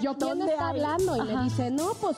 yo quién ¿Dónde está hablando y me dice, no, pues,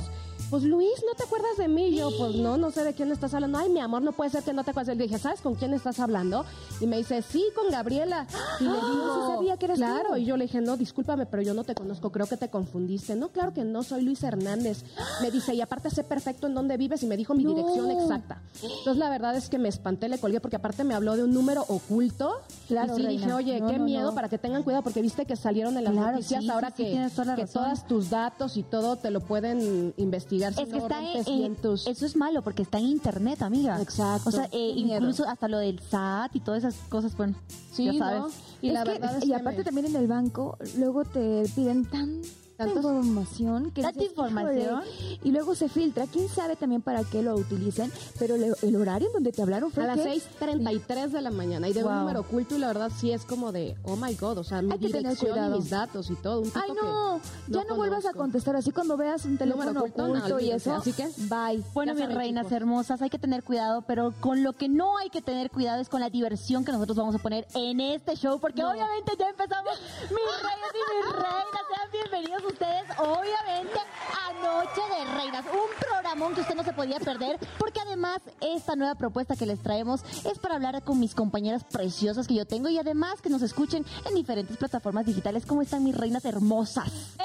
pues Luis, ¿no te acuerdas de mí? Y yo, pues no, no sé de quién estás hablando. Ay, mi amor, no puede ser que no te acuerdes. Le dije, ¿sabes con quién estás hablando? Y me dice, sí, con Gabriela. Y le Ah, digo, sí sabía que eras claro. tú. Y yo le dije, no, discúlpame, pero yo no te conozco, creo que te confundiste. No, claro que no, soy Luis Hernández. Me dice, y aparte sé perfecto en dónde vives y me dijo mi No. dirección exacta. Entonces la verdad es que me espanté, le colgué porque aparte me habló de un número oculto. Claro, y sí reina. dije, oye, No, qué no, miedo para que tengan cuidado porque viste que salieron en las Claro, noticias sí, ahora sí, que, toda que todas tus datos y todo te lo pueden investigar si Es que no está en, rompes en- bien tus- eso es malo porque está en internet, amiga. Exacto. O sea, eh, incluso hasta lo del SAT y todas esas cosas, bueno, Sí, ya ¿no? sabes. Y la que- verdad es y que aparte me- también en el banco, luego te piden tanta información que ¿Tanta información? "Híjole", y luego se filtra, quién sabe también para qué lo utilicen, pero le- el horario en donde te hablaron fue a las que 6.33 de la mañana y de un número oculto y la verdad sí es como de, oh my god, o sea, mi Hay que tener dirección y cuidado. mis datos y todo. Un tipo Ay, que no, ya no vuelvas a contestar así cuando veas un teléfono Número oculto, oculto, no, y eso. Así que, bye. Bueno, mis reinas chicos. hermosas, hay que tener cuidado, pero con lo que no hay que tener cuidado es con la diversión que nosotros vamos a poner en este show, porque obviamente ya empezamos. Mis reyes y mis reinas, sean bienvenidos ustedes, obviamente, a Noche de Reinas, un programón que usted no se podía perder, porque además esta nueva propuesta que les traemos es para hablar con mis compañeras preciosas que yo tengo y además que nos escuchen en diferentes plataformas digitales. ¿Cómo están mis reinas hermosas?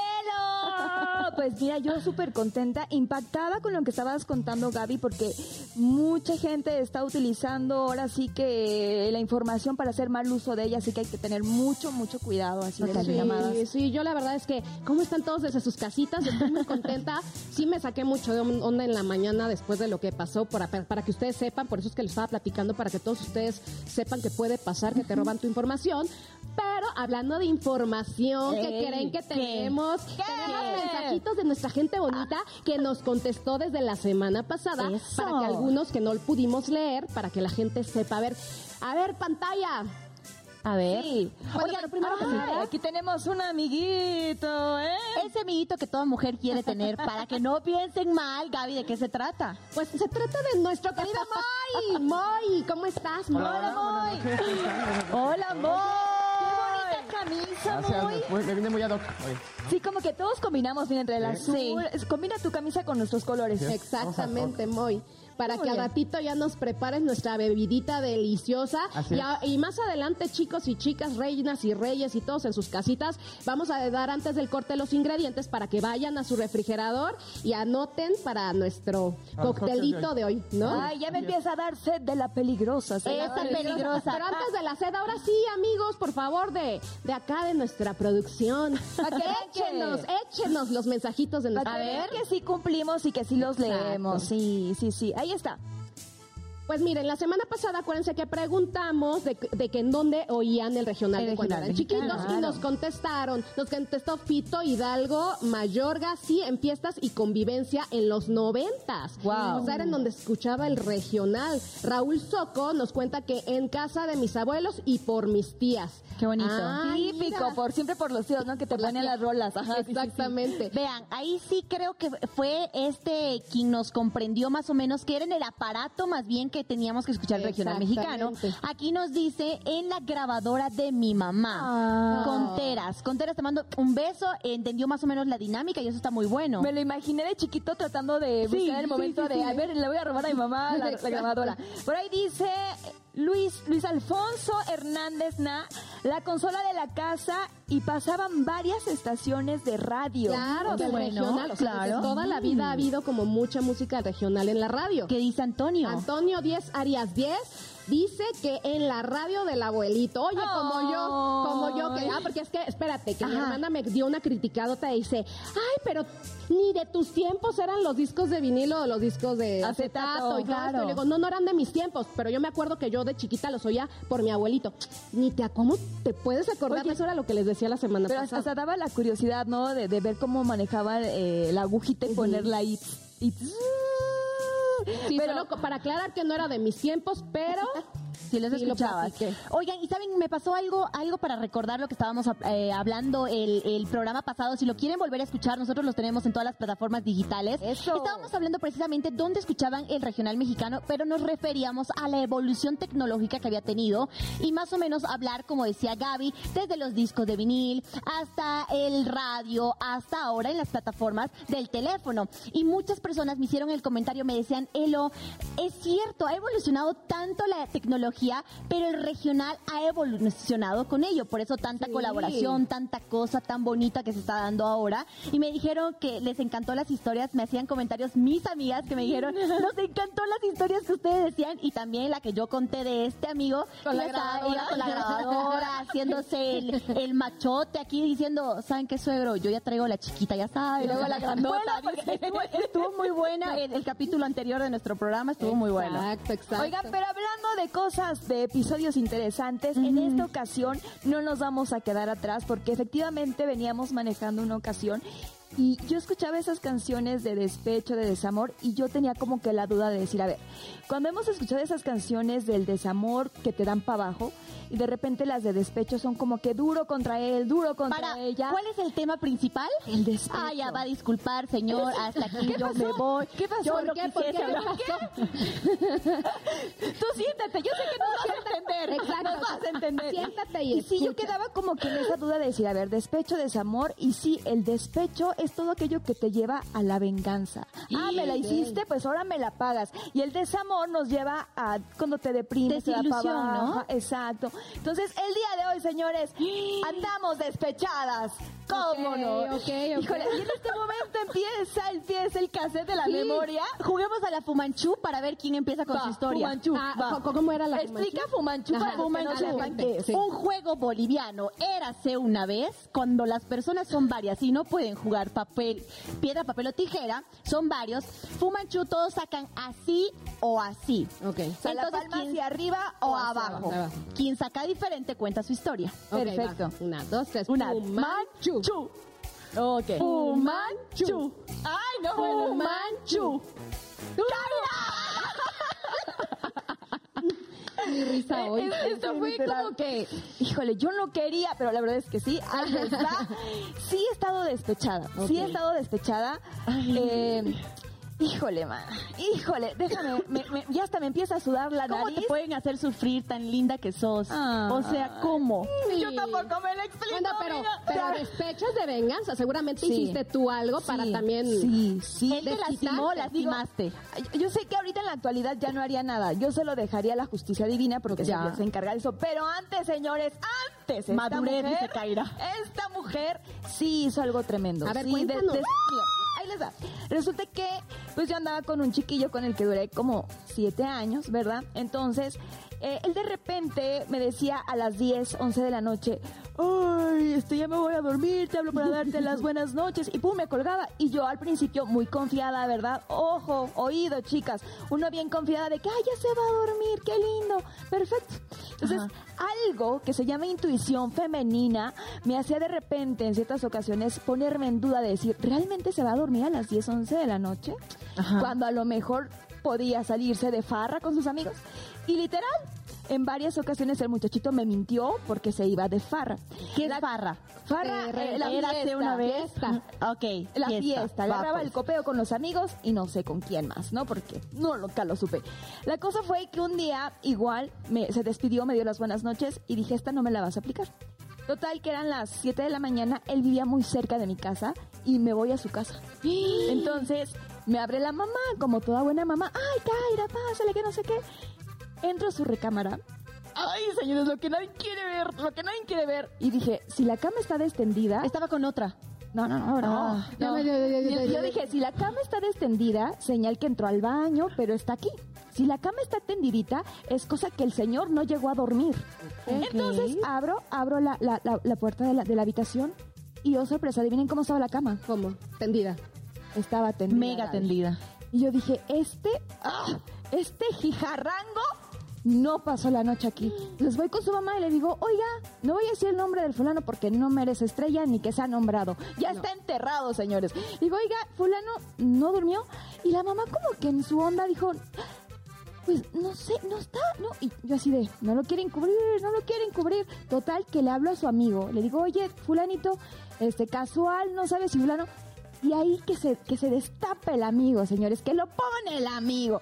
Pues mira, yo súper contenta, impactada con lo que estabas contando, Gaby, porque mucha gente está utilizando ahora sí que la información para hacer mal uso de ella, así que hay que tener mucho, mucho cuidado así de las Sí, llamadas. sí, yo la verdad es que, ¿cómo están todos desde sus casitas? Estoy muy contenta. Sí me saqué mucho de onda en la mañana después de lo que pasó, para, para que ustedes sepan, por eso es que les estaba platicando, para que todos ustedes sepan que puede pasar, que te roban tu información. Pero hablando de información, que Ey, creen que ¿qué? tenemos? Tenemos mensajitos de nuestra gente bonita que nos contestó desde la semana pasada, Eso. para que algunos que no pudimos leer, para que la gente sepa. A ver, a ver, pantalla. A ver. Sí. Bueno, pero primero que Ay, nada- aquí tenemos un amiguito, ¿eh? Ese amiguito que toda mujer quiere tener para que no piensen mal, Gaby, ¿de qué se trata? Pues se trata de nuestro querido Moy. Moy, ¿cómo estás, Moy? Hola, buenas noches, ¿cómo están? Hola, Moy. Camisa, Gracias, Moy. me, me vine muy ad hoc hoy. Sí, como que todos combinamos bien entre el azul. Sí. es- Combina tu camisa con nuestros colores. Sí. Exactamente, Moy. Para Muy que bien. ratito ya nos prepares nuestra bebidita deliciosa. Así Y, a- y más adelante, chicos y chicas, reinas y reyes y todos en sus casitas, vamos a dar antes del corte los ingredientes para que vayan a su refrigerador y anoten para nuestro Para coctelito de hoy, ¿no? Ay, ya me empieza a dar sed de la peligrosa. Esa peligrosa. Pero antes de la sed, ahora sí, amigos, por favor, de, de acá de nuestra producción. échenos, échenos los mensajitos de nuestra A ver que sí cumplimos y que sí los Exacto. leemos. Sí, sí, sí. Ahí está. Pues miren, la semana pasada acuérdense que preguntamos de, de que en dónde oían el regional El de cuando eran chiquitos y nos contestaron, nos contestó Fito Hidalgo, Mayorga, sí, en fiestas y convivencia en los noventas. Guau. O sea, era en donde escuchaba el regional. Raúl Soco nos cuenta que en casa de mis abuelos y por mis tías. Qué bonito. Ay, Típico, mira. por siempre por los tíos, ¿no? Que te Por ponen las rolas. Ajá, sí, sí, sí. Exactamente. Vean, ahí sí creo que fue este quien nos comprendió más o menos que era en el aparato más bien que teníamos que escuchar el regional mexicano. Aquí nos dice en la grabadora de mi mamá. Ah. Conteras. Conteras te mando un beso, entendió más o menos la dinámica y eso está muy bueno. Me lo imaginé de chiquito tratando de Sí, buscar el momento sí, de, a ver, le voy a robar a mi mamá la, grabadora. Por ahí dice Luis, Luis Alfonso Hernández Na, la consola de la casa y pasaban varias estaciones de radio. Claro, bueno, regional. O sea, claro. toda la vida ha habido como mucha música regional en la radio. ¿Qué dice Antonio? Antonio 10 Arias 10 dice que en la radio del abuelito. Oye, como yo, como yo, que, ah, porque es que, espérate, que mi Ajá. hermana me dio una criticadota y dice, ay, pero ni de tus tiempos eran los discos de vinilo o los discos de Acetato, acetato y todo claro. esto. Y le digo, no, no eran de mis tiempos, pero yo me acuerdo que yo de chiquita los oía por mi abuelito. Ni te, ¿cómo te puedes acordar? Oye, Eso era lo que les decía la semana Pero pasada. hasta daba la curiosidad, ¿no? De, de ver cómo manejaban eh, la agujita y ponerla ahí. Y Sí, Pero- solo para aclarar que no era de mis tiempos, pero Sí, los Sí, escuchabas. Oigan, y saben, me pasó algo, algo para recordar lo que estábamos eh, hablando el, el programa pasado. Si lo quieren volver a escuchar, nosotros los tenemos en todas las plataformas digitales. Eso. Estábamos hablando precisamente dónde escuchaban el regional mexicano, pero nos referíamos a la evolución tecnológica que había tenido y más o menos hablar, como decía Gaby, desde los discos de vinil hasta el radio, hasta ahora en las plataformas del teléfono. Y muchas personas me hicieron el comentario, me decían, Elo, es cierto, ha evolucionado tanto la tecnología, pero el regional ha evolucionado con ello. Por eso tanta Sí. colaboración, tanta cosa tan bonita que se está dando ahora. Y me dijeron que les encantó las historias, me hacían comentarios mis amigas que me dijeron, nos encantó las historias que ustedes decían y también la que yo conté de este amigo Con que la estaba- iba con la grabadora, haciéndose el, el machote aquí diciendo, ¿saben qué suegro? Yo ya traigo la chiquita, ya saben. Y luego la grandota, Bueno, porque estuvo, estuvo muy buena, el, el capítulo anterior de nuestro programa estuvo muy bueno. Exacto, exacto. Oigan, pero hablando de cosas, de episodios interesantes, en esta ocasión no nos vamos a quedar atrás porque efectivamente veníamos manejando una ocasión y yo escuchaba esas canciones de despecho, de desamor y yo tenía como que la duda de decir, a ver, cuando hemos escuchado esas canciones del desamor que te dan para abajo y de repente las de despecho son como que duro contra él, duro contra Para, ella. ¿cuál es el tema principal? El despecho. Ah, ya va a disculpar, señor, hasta aquí yo me voy. ¿Qué pasó? Yo ¿Por qué? ¿Por qué? hablar. Tú siéntate, yo sé que no vas a entender. Exacto. Nos vas a entender. Siéntate y Y sí, yo quedaba como que en esa duda de decir, a ver, despecho, desamor, y sí, el despecho es todo aquello que te lleva a la venganza. Ah, me la hiciste, pues ahora me la pagas. Y el desamor nos lleva a cuando te deprimes, te da Desilusión. ¿no? Exacto. Entonces, el día de hoy, señores, andamos despechadas. ¿Cómo no? Híjole, y en este momento empieza, empieza el cassette de la Sí. memoria. Juguemos a la Fumanchu para ver quién empieza con Va, su historia. Fumanchu, Ah, ¿Cómo era la Explica Fumanchu? Fumanchu para. Sí. Un juego boliviano, érase una vez, cuando las personas son varias y no pueden jugar papel, piedra, papel o tijera, son varios, Fumanchu todos sacan así o así. Ok. O sea, la Entonces, palma ¿quién- hacia arriba o hacia abajo. abajo. Quien saca diferente cuenta su historia. Perfecto. va. Una, dos, tres. Una Fumanchu. Manchu. Ok. Fumanchu. Ay, no, bueno. Fumanchu. Mi risa hoy. Es- Esto fue literal. como que, híjole, yo no quería, pero la verdad es que sí, ahí está. Sí he estado despechada, sí he estado despechada. Eh, híjole, ma, híjole, déjame, me- me- ya hasta me empieza a sudar la ¿Cómo nariz. te pueden hacer sufrir tan linda que sos? Ah. O sea, ¿cómo? Yo tampoco me lo explico. Bueno, pero, amiga. pero despechos de venganza. Seguramente Sí. hiciste tú algo para Sí, también. Sí, sí. Él te lastimó, lastimaste. Yo- Yo sé que ahorita en la actualidad ya no haría nada. Yo se lo dejaría a la justicia divina porque Ya. se encarga de eso. Pero antes, señores, antes. esta Madurez, mujer- dice Kaira. Esta mujer sí hizo algo tremendo. A ver, Sí, cuéntanos. mira, les va. Resulta que, pues yo andaba con un chiquillo con el que duré como siete años, ¿verdad? Entonces, eh, él de repente me decía a las 10, 11 de la noche, ay, este, ya me voy a dormir, te hablo para darte las buenas noches. Y pum, me colgaba. Y yo al principio muy confiada, ¿verdad? Ojo, oído, chicas. Uno bien confiada de que, ay, ya se va a dormir, qué lindo. Perfecto. Entonces, algo que se llama intuición femenina me hacía de repente, en ciertas ocasiones, ponerme en duda de decir, ¿realmente se va a dormir a las 10, 11 de la noche? Ajá. Cuando a lo mejor podía salirse de farra con sus amigos. Y literal, en varias ocasiones el muchachito me mintió porque se iba de farra. ¿Qué La- es farra? Farra, Eh, eh, la Érase fiesta, una vez. fiesta. Ok. la fiesta, Va, agarraba pues. el copeo con los amigos y no sé con quién más, ¿no? Porque no nunca lo supe. La cosa fue que un día igual me, se despidió, me dio las buenas noches y dije, esta no me la vas a aplicar. Total, que eran las 7 de la mañana, él vivía muy cerca de mi casa y me voy a su casa. Entonces me abre la mamá, como toda buena mamá, ay, Kaira, pásale, que no sé qué. Entro a su recámara. Ay, señores, lo que nadie quiere ver, lo que nadie quiere ver. Y dije, si la cama está destendida, Estaba con otra. no, no, no, no. Ah, no. yo, dije, si la cama está extendida, señal que entró al baño, pero está aquí. Si la cama está tendidita, es cosa que el señor no llegó a dormir. Entonces abro, abro la, la- la- la puerta de la, de la habitación y oh sorpresa, adivinen cómo estaba la cama. ¿Cómo? Tendida. Estaba tendida. Mega tendida. Y yo dije, este, ah, este jijarrango no pasó la noche aquí. Entonces voy con su mamá y le digo, oiga, no voy a decir el nombre del fulano porque no merece estrella ni que sea nombrado. Ya está enterrado, señores. Digo, oiga, fulano no durmió. Y la mamá como que en su onda dijo, pues no sé, no está, no. Y yo así de, no lo quieren cubrir, no lo quieren cubrir. Total, que le hablo a su amigo. Le digo, oye, fulanito, este, casual, no sabes si fulano. Y ahí que se, que se destapa el amigo, señores, que lo pone el amigo.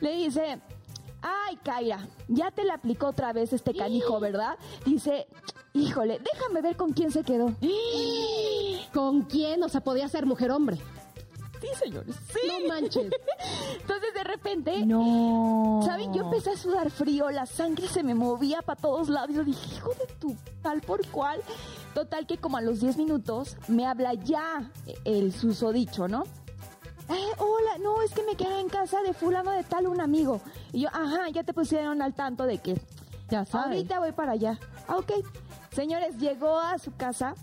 Le dice, ay, Kaira, ya te la aplicó otra vez este canijo, ¿verdad? Dice, híjole, déjame ver con quién se quedó. ¿Con quién? O sea, podía ser mujer-hombre. Sí, señores, sí. No manches. Entonces de repente, No. ¿saben? Yo empecé a sudar frío, la sangre se me movía para todos lados. Yo dije, hijo de tu tal por cual. Total que como a los 10 minutos me habla ya el susodicho, ¿no? Eh, hola, no, es que me quedé en casa de fulano de tal un amigo. Y yo, ajá, ya te pusieron al tanto de que Ya sabes. ahorita voy para allá. Ah, ok. Señores, llegó a su casa,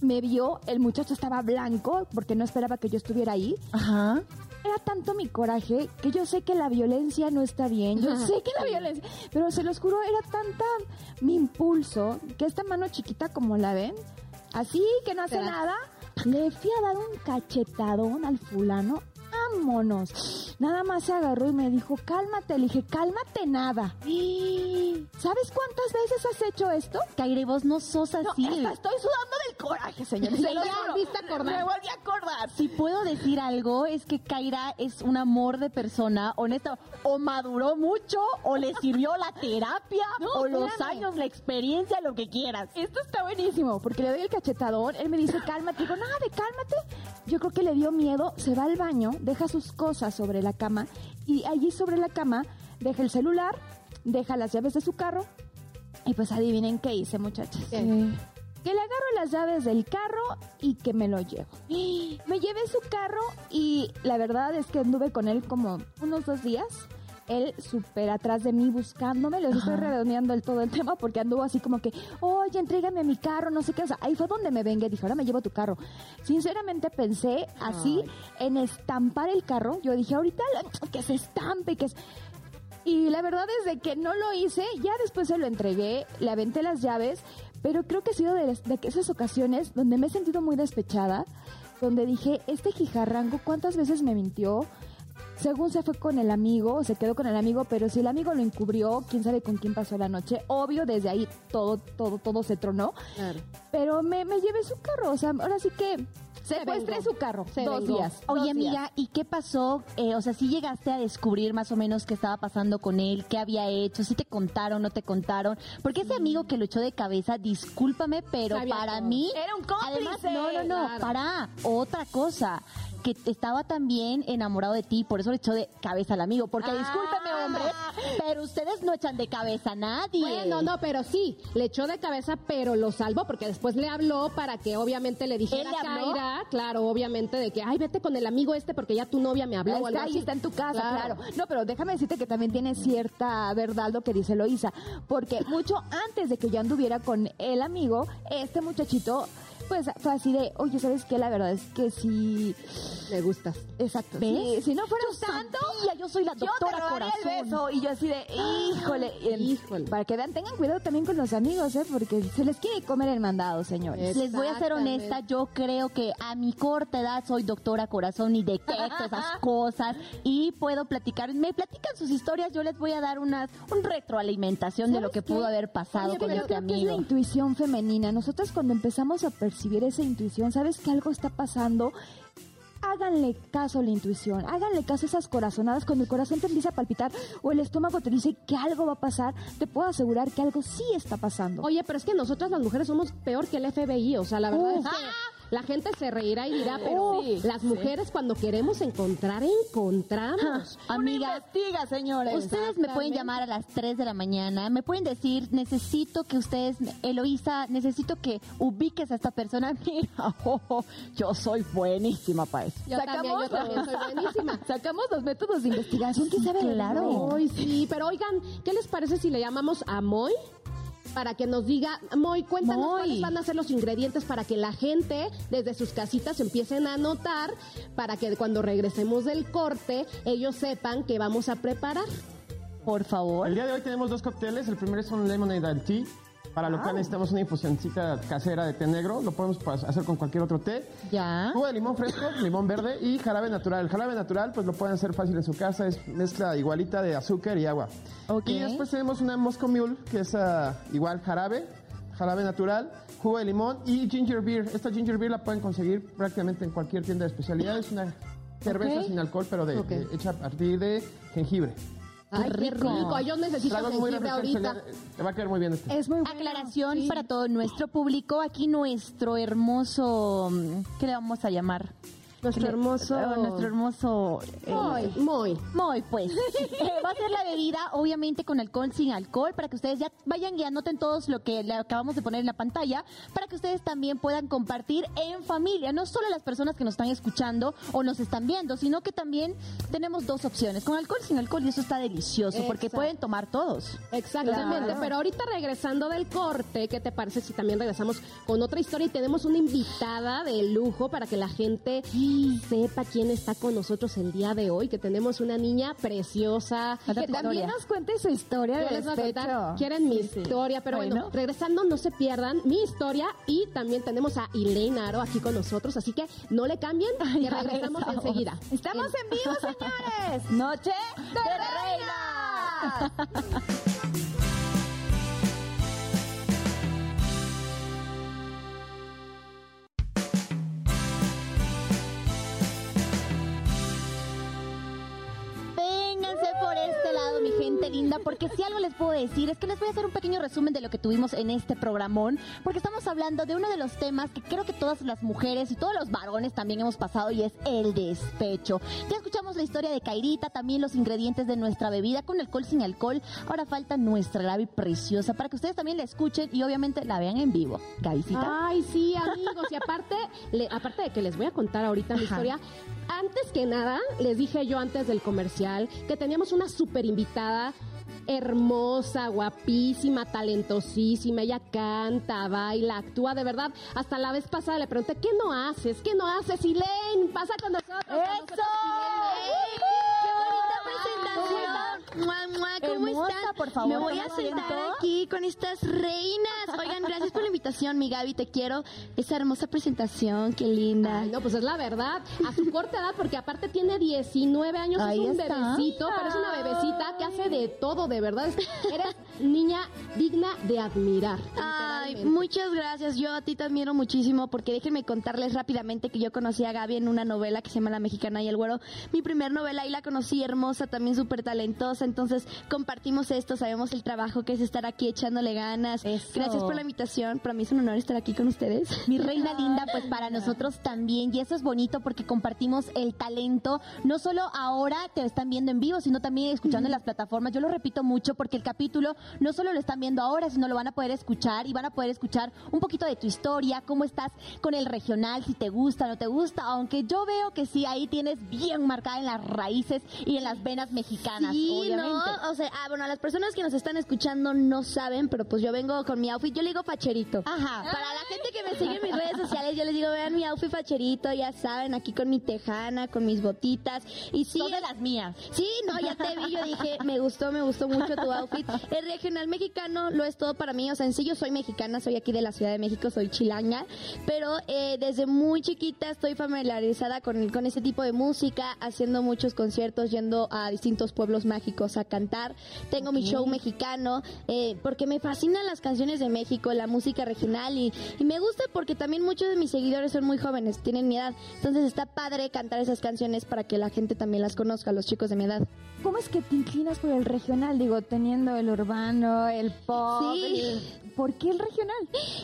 me vio, el muchacho estaba blanco porque no esperaba que yo estuviera ahí. Ajá. Era tanto mi coraje que yo sé que la violencia no está bien, yo sé que la violencia, pero se los juro, era tanta mi impulso que esta mano chiquita como la ven, así que no hace nada, le fui a dar un cachetadón al fulano, vámonos. Nada más se agarró y me dijo, cálmate, le dije, cálmate nada. ¿Sabes cuántas veces has hecho esto? Kaire, vos no sos No, así. hasta estoy sudando del coraje, señores. Se ya volviste a acordar. Me volví a acordar. Si puedo decir algo, es que Kaira es un amor de persona, honesta. O maduró mucho, o le sirvió la terapia, No, o los años, la experiencia, lo que quieras. Esto está buenísimo, porque le doy el cachetadón, él me dice cálmate, digo, nada de cálmate. Yo creo que le dio miedo, se va al baño, deja sus cosas sobre la cama y allí sobre la cama deja el celular, deja las llaves de su carro y pues adivinen qué hice muchachas. Que le agarro las llaves del carro y que me lo llevo. Me llevé su carro y la verdad es que anduve con él como unos dos días. Él súper atrás de mí buscándome, les estoy redondeando el todo el tema porque anduvo así como que, oye, entrégame mi carro, no sé qué. O sea, ahí fue donde me vengué, dije, ahora me llevo tu carro. Sinceramente pensé así en estampar el carro. Yo dije, ahorita que se estampe, que es... Y la verdad es de que no lo hice, ya después se lo entregué, le aventé las llaves, pero creo que ha sido de, de esas ocasiones donde me he sentido muy despechada, donde dije, este jijarrango, ¿cuántas veces me mintió? Según se fue con el amigo, se quedó con el amigo, pero si el amigo lo encubrió, quién sabe con quién pasó la noche. Obvio, desde ahí todo, todo, todo se tronó. Claro. Pero me, me llevé su carro, o sea, ahora sí que Se secuestré su carro. Se dos vengó. días. Oye, dos días. amiga, ¿y qué pasó? Eh, o sea, si llegaste a descubrir más o menos qué estaba pasando con él, qué había hecho, si te contaron, no te contaron. Porque ese amigo que lo echó de cabeza, discúlpame, pero Sabía para todo. mí. Era un cómplice. Además, no, no, no, Claro. para otra cosa. Que estaba también enamorado de ti, por eso le echó de cabeza al amigo. Porque Ah. discúlpeme, hombres, pero ustedes no echan de cabeza a nadie. Bueno, no, pero sí, le echó de cabeza, pero lo salvó porque después le habló para que obviamente le dijera ¿Él le a? Kaira, claro, obviamente de que, ay, vete con el amigo este porque ya tu novia me habló. o Está algo ahí, así. está en tu casa, Claro. claro. No, pero déjame decirte que también tiene cierta verdad lo que dice Loisa, porque mucho antes de que yo anduviera con el amigo, este muchachito, pues fue así de, oye, ¿sabes qué? La verdad es que sí, Me gustas. exacto. ¿Ves? Si, si no fuera Yo santo, sabía, yo soy la yo te doctora el corazón. beso. Y yo así de, híjole, el- Híjole. para que vean, tengan cuidado también con los amigos, ¿eh? Porque se les quiere comer el mandado, señores. Les voy a ser honesta, yo creo que a mi corta edad soy doctora corazón y detecto esas cosas y puedo platicar, me platican sus historias, yo les voy a dar unas un retroalimentación de lo ¿Sabes que qué? pudo haber pasado Oye, con este que es la amigo. intuición femenina. Nosotros cuando empezamos a percibir esa intuición, sabes que algo está pasando. Háganle caso a la intuición, háganle caso a esas corazonadas. Cuando el corazón te empieza a palpitar o el estómago te dice que algo va a pasar, te puedo asegurar que algo sí está pasando. Oye, pero es que nosotras las mujeres somos peor que el FBI, o sea, la verdad es que la gente se reirá y dirá, pero Sí, las mujeres cuando queremos encontrar, encontramos. Amiga, investiga, señores. Ustedes me pueden llamar a las 3 de la mañana, me pueden decir, necesito que ustedes, Eloísa, necesito que ubiques a esta persona. Mira, oh, yo soy buenísima para eso. Yo también, yo también soy buenísima. Sacamos los métodos de investigación, ¿quién sabe? claro. Ay, sí, pero oigan, ¿qué les parece si le llamamos a Moy? Para que nos diga, Moy, cuéntanos Moy. cuáles van a ser los ingredientes para que la gente desde sus casitas empiecen a anotar, para que cuando regresemos del corte ellos sepan que vamos a preparar. por favor. El día de hoy tenemos dos cócteles. El primero es un lemonade and tea, para lo cual necesitamos una infusioncita casera de té negro. Lo podemos hacer con cualquier otro té. Ya. Jugo de limón fresco, limón verde y jarabe natural. El jarabe natural, pues lo pueden hacer fácil en su casa. Es mezcla igualita de azúcar y agua. Ok. Y después tenemos una Moscow Mule, que es ah, igual jarabe, jarabe natural, jugo de limón y ginger beer. Esta ginger beer la pueden conseguir prácticamente en cualquier tienda de especialidad. Es una cerveza sin alcohol, pero de- hecha a partir de jengibre. Ay, qué rico. rico. Yo necesito jengibre ahorita. Le va a caer muy bien este. Es muy bueno. Aclaración Sí. para todo nuestro público. Aquí nuestro hermoso, ¿qué le vamos a llamar? Nuestro hermoso... Nuestro hermoso... eh, Muy, muy. Muy, pues. Eh, va a ser la bebida, obviamente, con alcohol, sin alcohol, para que ustedes ya vayan y anoten todos lo que le acabamos de poner en la pantalla, para que ustedes también puedan compartir en familia, no solo las personas que nos están escuchando o nos están viendo, sino que también tenemos dos opciones, con alcohol, sin alcohol, y eso está delicioso, porque pueden tomar todos. Exactamente, Claro. pero ahorita regresando del corte, ¿qué te parece si también regresamos con otra historia y tenemos una invitada de lujo para que la gente sepa quién está con nosotros el día de hoy? Que tenemos una niña preciosa. Que también nos cuente su historia de quieren mi historia, pero bueno. Bueno. regresando no se pierdan mi historia y también tenemos a Elaine Aro aquí con nosotros, así que no le cambien, que regresamos enseguida. Estamos en vivo, señores. Noche de. Vénganse gente linda, porque si algo les puedo decir es que les voy a hacer un pequeño resumen de lo que tuvimos en este programón, porque estamos hablando de uno de los temas que creo que todas las mujeres y todos los varones también hemos pasado y es el despecho. Ya escuchamos la historia de Kairita, también los ingredientes de nuestra bebida con alcohol sin alcohol. Ahora falta nuestra Gaby preciosa para que ustedes también la escuchen y obviamente la vean en vivo. Gabycita. Ay, sí, amigos. Y aparte, le- aparte de que les voy a contar ahorita mi historia, antes que nada, les dije yo antes del comercial que teníamos una super invitada hermosa, guapísima, talentosísima. Ella canta, baila, actúa de verdad. Hasta la vez pasada le pregunté, ¿qué no haces? ¿Qué no haces? Elaine, pasa con nosotros. con nosotros, ¡Mua, mua! ¿Cómo Hermosa, están? por favor, Me voy a ¿cómo sentar aquí con estas reinas. Oigan, gracias por la invitación, mi Gaby. Te quiero. Esa hermosa presentación, qué linda. Ay, no, pues es la verdad. A su corta edad, porque aparte tiene 19 años, Ahí es un está. bebecito, pero es una bebecita que hace de todo, de verdad. Es- Eres niña digna de admirar. Ay, muchas gracias. Yo a ti te admiro muchísimo porque déjenme contarles rápidamente que yo conocí a Gaby en una novela que se llama La Mexicana y el Güero. Mi primer novela y la conocí hermosa, también súper talentosa. Entonces compartimos esto, sabemos el trabajo que es estar aquí echándole ganas. Eso. Gracias por la invitación. Para mí es un honor estar aquí con ustedes. Mi reina linda, pues para nosotros también. Y eso es bonito porque compartimos el talento. No solo ahora te están viendo en vivo, sino también escuchando en las plataformas. Yo lo repito mucho porque el capítulo no solo lo están viendo ahora, sino lo van a poder escuchar y van a poder escuchar un poquito de tu historia, cómo estás con el regional, si te gusta o no te gusta. Aunque yo veo que sí, ahí tienes bien marcada en las raíces y en las venas mexicanas, Sí, obviamente. ¿no? O sea, ah, bueno, las personas que nos están escuchando no saben, pero pues yo vengo con mi outfit, yo le digo facherito. Ajá. Para la gente que me sigue en mis redes sociales, yo les digo, vean mi outfit facherito, ya saben, aquí con mi tejana, con mis botitas. Y sí, Son de las mías. Sí, no, ya te vi, yo dije, me gustó, me gustó mucho tu outfit. El regional mexicano lo es todo para mí, o sea, en sí yo soy mexicana, soy aquí de la Ciudad de México, soy chilanga, pero eh, desde muy chiquita estoy familiarizada con, con ese tipo de música, haciendo muchos conciertos, yendo a distintos pueblos mágicos a cantar. Tengo mi show mexicano, eh, porque me fascinan las canciones de México, la música regional y, y me gusta porque también muchos de mis seguidores son muy jóvenes, tienen mi edad, entonces está padre cantar esas canciones para que la gente también las conozca, los chicos de mi edad. ¿Cómo es que te inclinas por el regional? Digo, teniendo el urbano, el pop. Sí. el- ¿Por qué el regional?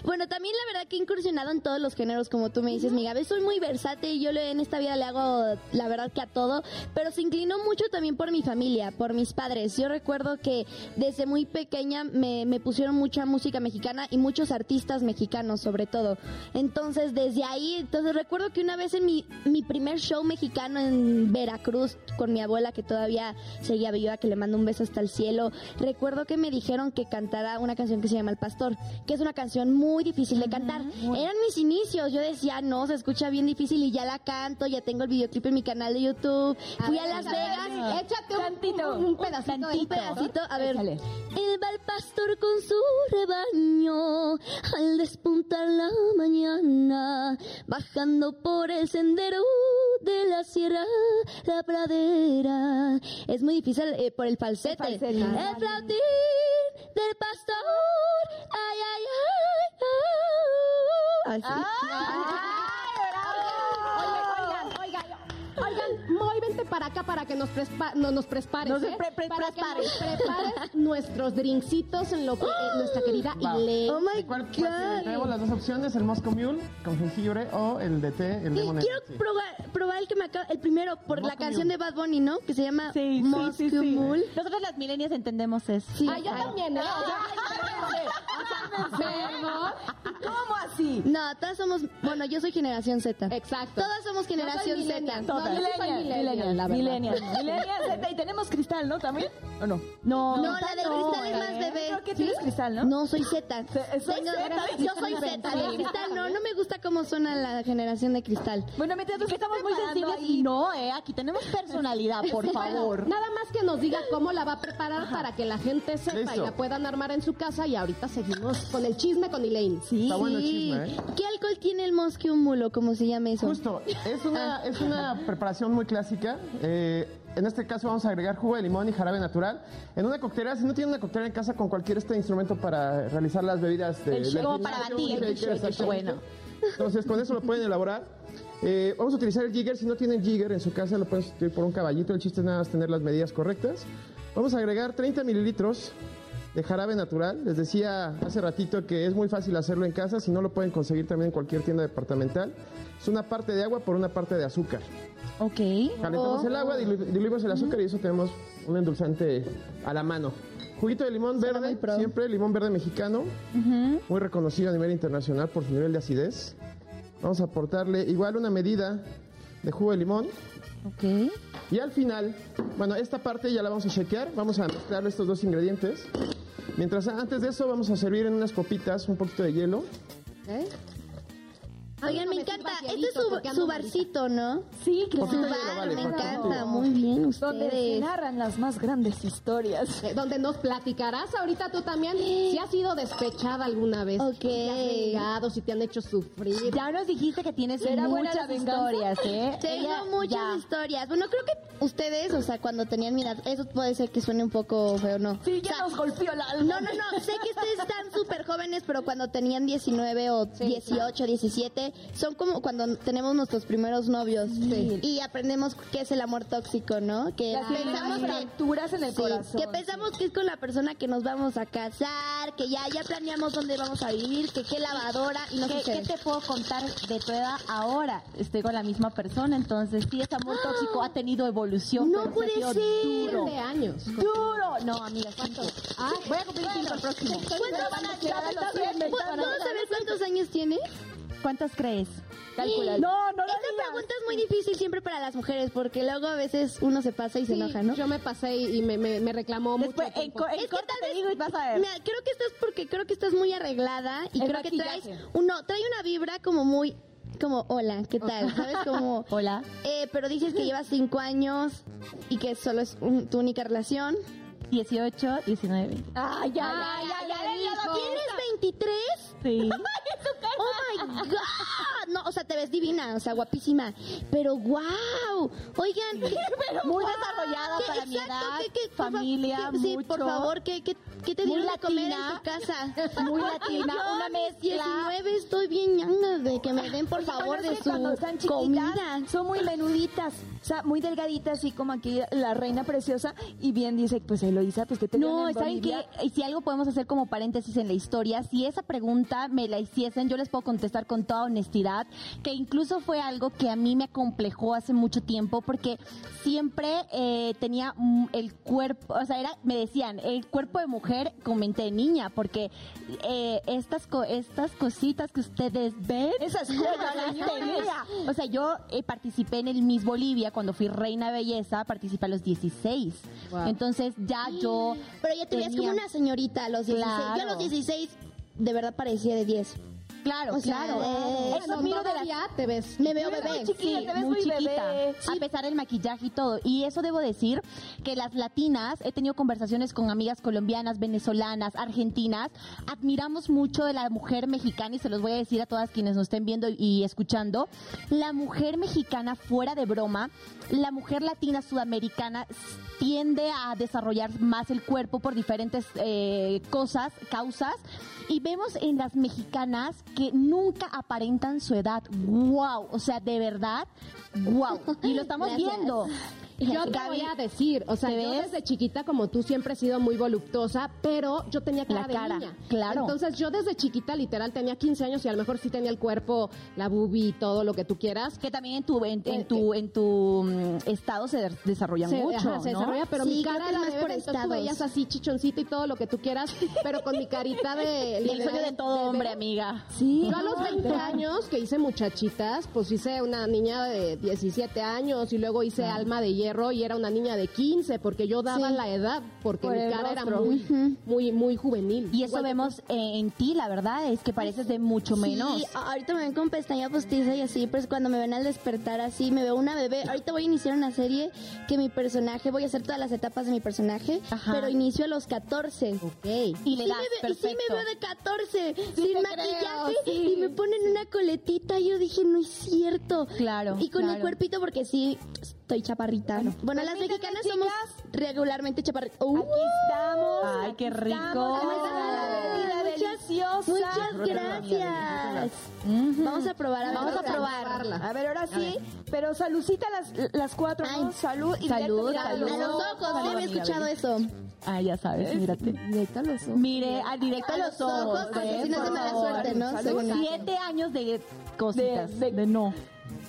Bueno, también la verdad que he incursionado en todos los géneros, como tú me dices, mi Gaby. Soy muy versátil y yo en esta vida le hago, la verdad que a todo, pero se inclinó mucho también por mi familia, por mis padres. Yo recuerdo que desde muy pequeña me, me pusieron mucha música mexicana y muchos artistas mexicanos, sobre todo. Entonces, desde ahí, entonces recuerdo que una vez en mi, mi primer show mexicano en Veracruz, con mi abuela que todavía seguía viva, que le mando un beso hasta el cielo, recuerdo que me dijeron que cantara una canción que se llama El Pastor, que es una canción muy difícil de cantar. Eran mis inicios, yo decía, no, se escucha bien difícil y ya la canto, ya tengo el videoclip en mi canal de YouTube. Fui a Las Vegas, Échate un, Tantito. un, un pedacito. un pedacito, a ver. Échale. El va el pastor con su rebaño al despuntar la mañana, bajando por el sendero de la sierra, la pradera. Es muy difícil eh, por el falsete. El El, falsete. flautín del pastor, ay, ay, ay, ay. Así. Oigan, oigan, Moy, vente para acá para que nos, prespa- no, nos prepares, Nos ¿eh? pre- pre- para que prepares. nos prepares nuestros drincitos en lo que eh, nuestra querida. Ile. Oh my ¿Cuál? God. Tenemos las dos opciones, el Moscow Mule con jengibre o el de té, el Sí, lemon quiero sí. probar, probar el que me acaba, el primero, por la canción Mule. de Bad Bunny, ¿no? Que se llama Sí, sí, Moscow sí, sí. Mule. Nosotros las milenias entendemos eso. Sí. Ah, yo también, ¿eh? ¿Cómo así? No, todas somos, bueno, yo soy generación Z. Exacto. Todas somos generación Z. Todas. No, yo sí soy millennial, la verdad. Millennial. Millennial Z. Y tenemos cristal, ¿no? ¿También? ¿O no? No, No, la del cristal es más bebé. Creo que tienes cristal, ¿no? No, soy Z. Se- soy Tengo- Z, yo soy Z. De cristal no, no me gusta cómo suena la generación de cristal. Bueno, mientras que estamos muy sensibles ahí- y no, ¿eh? Aquí tenemos personalidad, por favor. Nada más que nos diga cómo la va a preparar para que la gente sepa y la puedan armar en su casa y ahorita seguimos con el chisme con Elaine. Sí. Está bueno el chisme, ¿eh? ¿Qué alcohol tiene el Moscow Mule o cómo se llama eso? Justo, es una, es una preparación muy clásica. Eh, en este caso vamos a agregar jugo de limón y jarabe natural. En una coctelera, si no tienen una coctelera en casa con cualquier este instrumento para realizar las bebidas de, El. Como para batir. shaker, bueno. Entonces con eso lo pueden elaborar. Eh, vamos a utilizar el jigger. Si no tienen jigger en su casa, lo pueden sustituir por un caballito. El chiste es nada más tener las medidas correctas. Vamos a agregar 30 mililitros de jarabe natural. Les decía hace ratito que es muy fácil hacerlo en casa. Si no, lo pueden conseguir también en cualquier tienda departamental. Es una parte de agua por una parte de azúcar. Ok. Calentamos el agua, dilu- diluimos el azúcar y eso tenemos un endulzante a la mano. Juguito de limón verde, siempre limón verde mexicano, muy reconocido a nivel internacional por su nivel de acidez. Vamos a aportarle igual una medida de jugo de limón. Ok. Y al final, bueno, esta parte ya la vamos a chequear, vamos a mezclar estos dos ingredientes. Mientras antes de eso vamos a servir en unas copitas un poquito de hielo. ¿Eh? Oigan, me encanta. Este es su, su barcito, ¿no? Sí, Su claro. hielo, bar, vale, me encanta. Muy bien, Donde se ustedes. narran las más grandes historias. Eh, Donde nos platicarás ahorita tú también si has sido despechada alguna vez. Ok. Si te has vengado, si te han hecho sufrir. Ya nos dijiste que tienes ¿Será buena muchas la historias, ¿eh? Tengo Ella muchas ya. historias. Bueno, creo que ustedes, o sea, cuando tenían mi edad, eso puede ser que suene un poco feo, ¿no? Sí, O ya sea, nos golpeó el alma. No, no, no, sé que ustedes están súper jóvenes, pero cuando tenían 19 o 18, 17, son como cuando tenemos nuestros primeros novios y aprendemos qué es el amor tóxico, ¿no? Que Las pensamos que... fracturas en el Sí, corazón. que pensamos que es con la persona que nos vamos a casar, que ya ya planeamos dónde vamos a vivir, que qué lavadora y no ¿Qué, sé qué te puedo contar de tu edad ahora? Estoy con la misma persona, entonces sí, ese amor tóxico ha tenido evolución. No se puede ser. Duro. de años. Duro. No, amiga, ¿cuánto? Ah, Voy a cumplir cinco el próximo. ¿Cuántos, van a llegar a los cien, ¿Puedo van a puedo saber cuántos años tiene? ¿Cuántos crees? Cálculalo. No, no lo Esta digas. pregunta es muy difícil siempre para las mujeres porque luego a veces uno se pasa y se Sí, enoja, ¿no? Yo me pasé y me, me, me reclamó Después, mucho. en, tiempo. co- en Es que tal te vez- digo y vas a ver. Mira, creo que estás porque creo que estás muy arreglada y El creo que maquillaje. traes uno trae una vibra como muy como hola, ¿qué tal? ¿Sabes como Hola. eh, pero dices que llevas cinco años y que solo es un- tu única relación. 18, 19, 20. Ah, ya, Ah, ya, ya, ya, ya le ya, dijo. ¿Tienes 23? Sí. Oh my god. No, o sea, te ves divina, o sea, guapísima. Pero wow. Oigan, Muy guau. desarrollada ¿Qué- para mi exacto, edad, qué- qué- familia, qué- Sí, mucho. por favor, ¿qué, qué, qué te dieron de comer en tu casa? Muy latina, Yo una mezcla. 19 estoy bien ñanga de que me den, por favor, de su comida. son muy menuditas, o sea, muy delgaditas, así como aquí la reina preciosa, y bien dice, pues Eloisa, pues que te No, ¿saben qué? Y si algo podemos hacer como paréntesis en la historia, si esa pregunta me la hiciesen, yo les puedo contestar con toda honestidad, que incluso fue algo que a mí me acomplejó hace mucho tiempo, porque siempre eh, tenía el cuerpo, o sea, era, me decían, el cuerpo de mujer con mente de niña, porque eh, estas, co- estas cositas que ustedes ven, Esas cosas, las tenía. O sea, yo eh, participé en el Miss Bolivia cuando fui reina de belleza, participé a los 16. Wow. Entonces ya yo Pero ya te veías como una señorita a los 16. Yo a los 16 de verdad parecía de 10. Claro, O sea, claro. eh, Eso miro de todavía te ves. Me veo bebé. muy chiquita, Sí, te ves muy chiquita, bebé. a pesar del maquillaje y todo. Y eso debo decir que las latinas, he tenido conversaciones con amigas colombianas, venezolanas, argentinas, admiramos mucho de la mujer mexicana y se los voy a decir a todas quienes nos estén viendo y escuchando, la mujer mexicana fuera de broma, la mujer latina sudamericana tiende a desarrollar más el cuerpo por diferentes eh, cosas, causas. Y vemos en las mexicanas que nunca aparentan su edad. ¡Wow! O sea, de verdad, ¡wow! Y lo estamos Gracias. viendo. Yo te voy a decir, o sea, ¿te yo ves? desde chiquita, como tú, siempre he sido muy voluptuosa, pero yo tenía cara La de cara, niña. claro. Entonces, yo desde chiquita, literal, tenía 15 años y a lo mejor sí tenía el cuerpo, la boobie y todo lo que tú quieras. que también en tu en, en Eh, tu en tu mm, estado se de- desarrollan Se, mucho, ajá, se ¿no? desarrolla, pero Sí, mi cara era más por entonces tú estados. veías así chichoncita y todo lo que tú quieras, pero con mi carita de... el sueño de todo hombre, amiga. Sí. Yo a los 20 años que hice muchachitas, pues hice una niña de 17 años y luego hice alma de hierro y era una niña de 15 porque yo daba Sí. la edad porque Por mi cara era muy, muy, muy juvenil. Y eso Igual vemos en ti, la verdad, es que pareces de mucho menos. Sí, a- ahorita me ven con pestaña postiza y así, pues cuando me ven al despertar así, me veo una bebé. Ahorita voy a iniciar una serie que mi personaje, voy a hacer todas las etapas de mi personaje, Ajá. pero inicio a los 14. Ok. Y le sí, das, me, ve- y sí perfecto. me veo de 14, sin maquillaje, creo, sí. y me ponen una coletita. Y yo dije, no es cierto. Claro, Y con el cuerpito, porque sí, estoy chaparrita. Bueno, las mexicanas chicas. somos regularmente chaparritas. Uh, Aquí estamos. Ay, qué aquí rico. estamos, muchas-. Muchas gracias. Vamos a probar. A ver, Vamos a probarla. A ver, ahora sí, pero saludcita las, las cuatro, ¿no? Salud y Salud, directo, salud. A los ojos, Salud, amiga, escuchado eso. Ah, ya sabes, mírate. Directo a los ojos. Mire, al directo a A los ojos, ojos. ¿eh? si no es de mala suerte, ¿no? Salud. Siete años de cositas, de, De- no.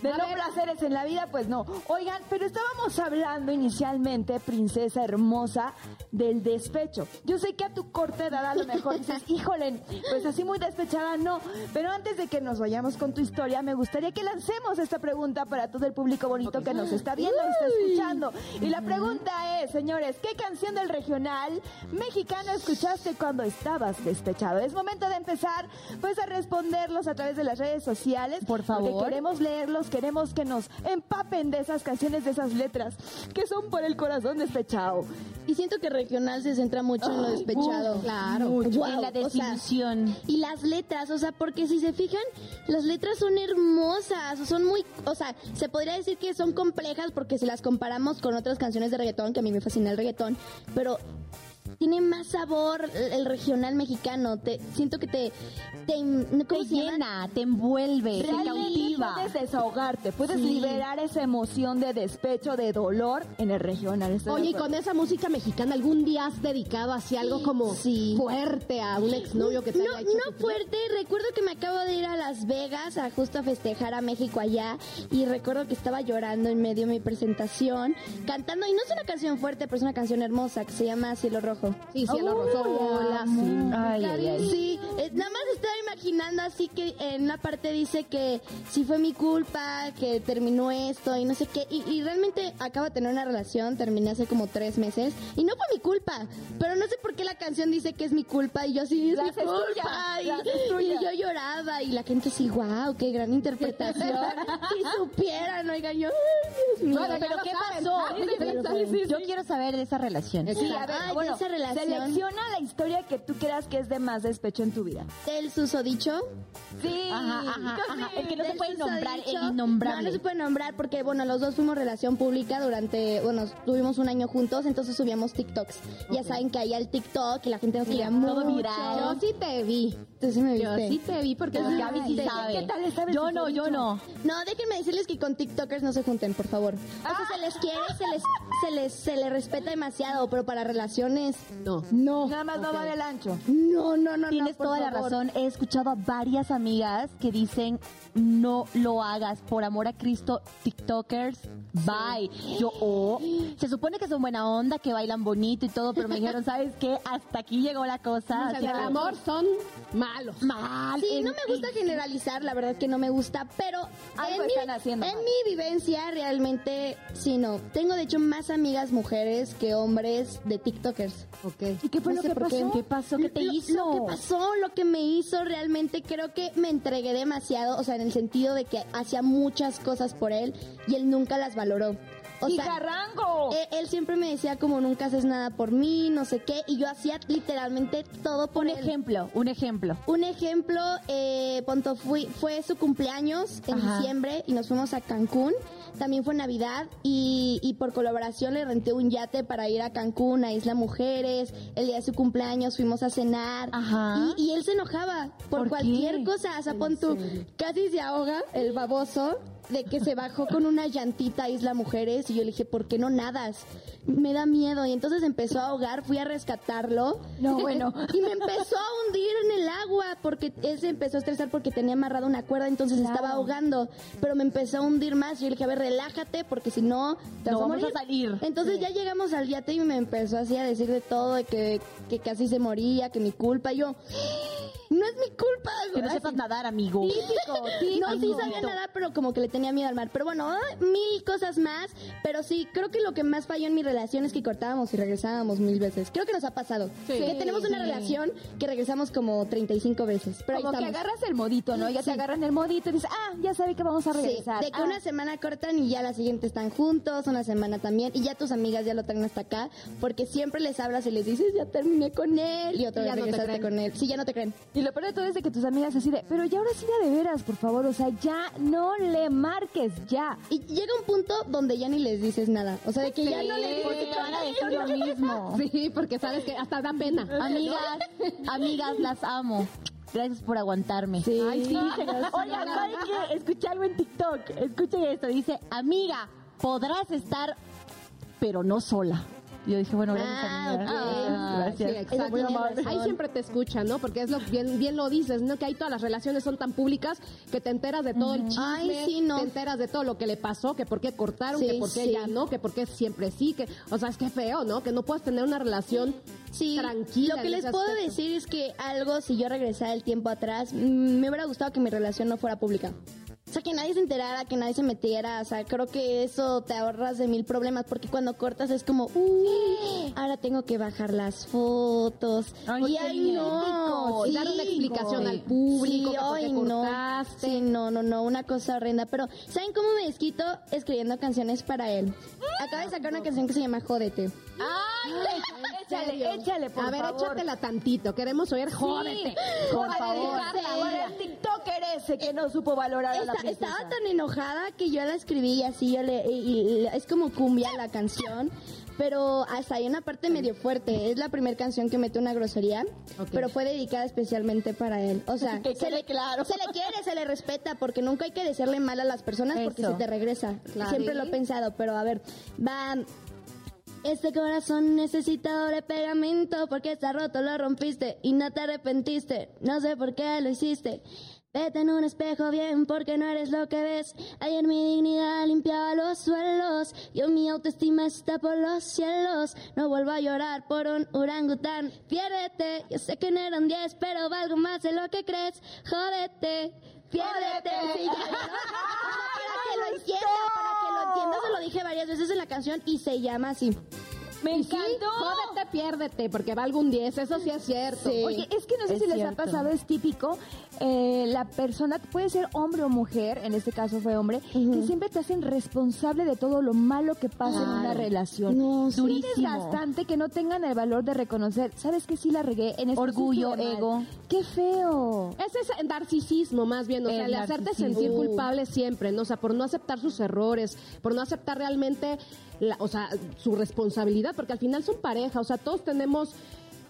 De no placeres en la vida, pues no. Oigan, pero estábamos hablando inicialmente, princesa hermosa, del despecho. Yo sé que a tu corta edad a lo mejor dices, híjole, pues así muy despechada no. Pero antes de que nos vayamos con tu historia, me gustaría que lancemos esta pregunta para todo el público bonito que nos está viendo y está escuchando. Y la pregunta es, señores, ¿qué canción del regional mexicano escuchaste cuando estabas despechado? Es momento de empezar, pues, a responderlos a través de las redes sociales. Por porque favor. queremos leerlos, queremos que nos empapen de esas canciones, de esas letras que son por el corazón despechado. Y siento que regional se centra mucho en lo despechado. claro. Wow, en la o sea, desilusión. y las letras, o sea, porque si se fijan, las letras son hermosas, son muy, o sea, se podría decir que son complejas porque si las comparamos con otras canciones de reggaetón, que a mí me fascina el reggaetón, pero tiene más sabor el, regional mexicano. Te siento que te te, ¿cómo te llena, te envuelve, te cautiva. puedes desahogarte, puedes Sí. liberar esa emoción de despecho, de dolor en el regional. Estoy Oye, y con esa música mexicana, ¿algún día has dedicado así algo como Sí. fuerte a un exnovio que te no, haya hecho no fuerte, recuerdo que me acabo de ir a Las Vegas a justo a festejar a México allá y recuerdo que estaba llorando en medio de mi presentación, cantando, y no es una canción fuerte, pero es una canción hermosa que se llama Cielo Rojo. Sí, cielo rojo. Hola, sí. Ay, ay, ay. Sí, eh, nada más estaba imaginando así que en una parte dice que sí fue mi culpa, que terminó esto y no sé qué. Y, y realmente acabo de tener una relación, terminé hace como tres meses y no fue mi culpa. Pero no sé por qué la canción dice que es mi culpa y yo así, es La mi culpa. tuya, y, la yo lloraba y la gente así, wow, qué gran interpretación. si supieran, oigan, yo, ay, Dios mío. Bueno, Pero ¿qué pasó? Sí, sí, sí, Yo quiero saber de esa relación. Sí, a ver, bueno, esa relación. selecciona la historia que tú creas que es de más despecho en tu vida. Del susodicho. Sí. Ajá, ajá, ajá. El que no se puede nombrar, el innombrable. No, no se puede nombrar porque, bueno, los dos fuimos relación pública durante, bueno, tuvimos un año juntos, entonces subíamos TikToks. Ya saben que hay el TikTok y la gente nos quería todo mucho. viral. Yo sí te vi. Tú sí me Yo sí te vi porque Ay, Gaby sí ¿qué sabe. ¿Qué tal está Yo no, yo no. No, déjenme decirles que con TikTokers no se junten, por favor. O sea, se les quiere, se les, se les, se les respeta demasiado, pero para relaciones, No. no. Nada más no va del ancho. No, no, no, Tienes no, toda la razón. He escuchado a varias amigas que dicen no lo hagas por amor a Cristo, TikTokers, bye. Yo, oh, se supone que son buena onda, que bailan bonito y todo, pero me dijeron, ¿sabes qué? Hasta aquí llegó la cosa. O sea, que- amor son más. Malos. Mal. Sí, no me gusta generalizar, la verdad que no me gusta, pero Algo en, están mi, haciendo en mal. mi vivencia realmente sí no. Tengo de hecho más amigas mujeres que hombres de TikTokers. Ok. ¿Y qué fue No lo sé que por qué. pasó? ¿Qué pasó? ¿Qué te Lo- hizo? Lo que pasó, lo que me hizo realmente, creo que me entregué demasiado, o sea, en el sentido de que hacía muchas cosas por él y él nunca las valoró. O ¡Y sea, carrango! eh, él siempre me decía como nunca haces nada por mí, no sé qué, y yo hacía literalmente todo por Un él. ejemplo, un ejemplo. Un ejemplo, eh, Ponto fui, fue su cumpleaños en Ajá. diciembre y nos fuimos a Cancún. También fue Navidad y, y por colaboración le renté un yate para ir a Cancún, a Isla Mujeres. El día de su cumpleaños fuimos a cenar. Ajá. Y, y él se enojaba por, ¿Por cualquier qué? cosa. O sea, pon casi se ahoga el baboso de que se bajó con una llantita a Isla Mujeres y yo le dije, ¿por qué no nadas? Me da miedo. Y entonces empezó a ahogar, fui a rescatarlo. No, bueno. Y me empezó a hundir en el agua porque él se empezó a estresar porque tenía amarrada una cuerda, entonces Claro. estaba ahogando. Pero me empezó a hundir más. Y yo le dije, a ver, relájate porque si no, te No vas a vamos a salir. Entonces ya llegamos al yate y me empezó así a decir de todo, de que, que casi se moría, que mi culpa. Y yo, no es mi culpa. Que no sepas nadar, amigo. Típico, típico. No, sí sabía nada, pero como que le tenía miedo al mar. Pero bueno, ah, mil cosas más. Pero sí, creo que lo que más falló en mi relación es que cortábamos y regresábamos mil veces. Creo que nos ha pasado. Sí. que tenemos una relación que regresamos como 35 veces. Pero Como ahí que agarras el modito, ¿no? Ya Sí. te agarran el modito y dices, ah, ya sabe que vamos a Sí, regresar. de que Ah. una semana cortan y ya la siguiente están juntos, una semana también, y ya tus amigas ya lo traen hasta acá, porque siempre les hablas y les dices, ya terminé con él, y otra Y vez regresaste con él. Sí, ya no te creen. Y lo peor de todo es de que tus amigas así de, pero ya ahora sí ya de veras, por favor, o sea, ya no le marques, ya. Y llega un punto donde ya ni les dices nada. O sea, de que ya no le dices Porque te van a decir lo mismo. Sí, porque sabes que hasta da pena. Amigas, amigas, las amo. Gracias por aguantarme. Sí. Ay, sí. Oigan, ¿saben qué? Escuché algo en TikTok. Escuchen esto. Dice, amiga, podrás estar, pero no sola. Yo dije, bueno, gracias, Ah, amiga. ok. Ah, Sí, gracias. exacto. Ahí siempre te escuchan, ¿no? Porque es lo bien, bien lo dices, ¿no? Que ahí todas las relaciones son tan públicas que te enteras de todo el chisme, Ay, sí, no. te enteras de todo lo que le pasó, que por qué cortaron, Sí, que por qué ya no, que por qué siempre sí, que, o sea, es que feo, ¿no? Que no puedas tener una relación Sí, tranquila. lo que les puedo aspecto. decir es que algo, si yo regresara el tiempo atrás, me hubiera gustado que mi relación no fuera pública. O sea, que nadie se enterara, que nadie se metiera. O sea, creo que eso te ahorras de mil problemas porque cuando cortas es como, uy, ahora tengo que bajar las fotos. Ay, y ay, no. Y dar una sí, explicación sí. al público, Sí, ay, no. cortaste. Sí, no, no, no, una cosa horrenda. Pero, ¿saben cómo me desquito? Escribiendo canciones para él. Acaba de sacar una canción que se llama Jódete. Ay, échale, échale, por A ver, favor. échatela tantito, queremos oír, jódete. por Para favor. Para el TikToker ese que no supo valorar a la princesa. estaba tan enojada que yo la escribí y así yo le, y- y- es como cumbia la canción. Pero hasta hay una parte medio fuerte. Es la primera canción que mete una grosería, Ok. pero fue dedicada especialmente para él. O sea, Que se le, claro. se le quiere, se le respeta, porque nunca hay que decirle mal a las personas porque se te regresa. Claro. Siempre lo he pensado, pero a ver, va. Este corazón necesita doble pegamento porque está roto, lo rompiste y no te arrepentiste. No sé por qué lo hiciste. Vete en un espejo bien porque no eres lo que ves. Ayer mi dignidad limpiaba los suelos. Yo mi autoestima está por los cielos. No vuelvo a llorar por un orangután. Piérdete. Yo sé que no eran 10, pero valgo más de lo que crees. Jódete. Piérdete. Lo entienda, para que lo entienda. Se lo dije varias veces en la canción y se llama así. Me Y sí, encantó. jódete, piérdete, porque valgo un 10, eso sí es cierto. Sí. Oye, es que no sé Es si les ha pasado, es típico, eh, la persona, puede ser hombre o mujer, en este caso fue hombre, que siempre te hacen responsable de todo lo malo que pasa en una relación. No, Durísimo. desgastante que no tengan el valor de reconocer, ¿sabes que sí la regué? En esto sí Orgullo, ego. ¡Qué feo! Ese es narcisismo más bien, o sea, El hacerte sentir culpable siempre, ¿no? O sea, por no aceptar sus errores, por no aceptar realmente, la- o sea, su responsabilidad, porque al final son pareja, o sea, todos tenemos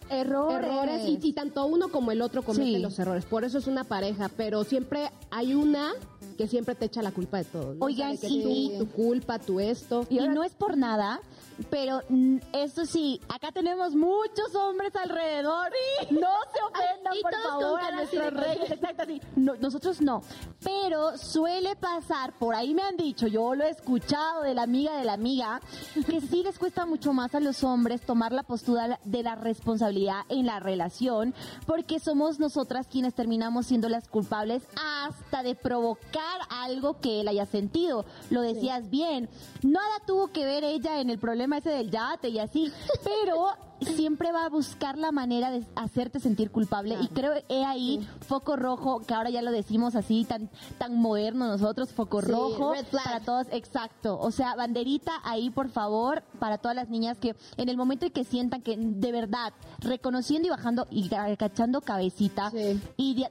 Errores. errores y, y tanto uno como el otro cometen Sí. los errores, por eso es una pareja, pero siempre hay una que siempre te echa la culpa de todo. ¿no? Oigan, O sea, de que sí. tú, tu culpa, tu esto. Y, no es por nada, pero mm, eso sí, acá tenemos muchos hombres alrededor. No se ofendan, Y por favor, a reyes. Exacto, así. No, nosotros no. Pero suele pasar, por ahí me han dicho, yo lo he escuchado de la amiga de la amiga, que sí les cuesta mucho más a los hombres tomar la postura de la responsabilidad en la relación, porque somos nosotras quienes terminamos siendo las culpables hasta de provocar algo que él haya sentido. Lo decías bien. Nada tuvo que ver ella en el problema ese del yate y así, pero siempre va a buscar la manera de hacerte sentir culpable. Y creo he ahí foco rojo que ahora ya lo decimos así tan tan moderno nosotros foco Sí, rojo para todos. Exacto. O sea banderita ahí por favor para todas las niñas que en el momento en que sientan que de verdad reconociendo y bajando y cachando cabecita Sí. y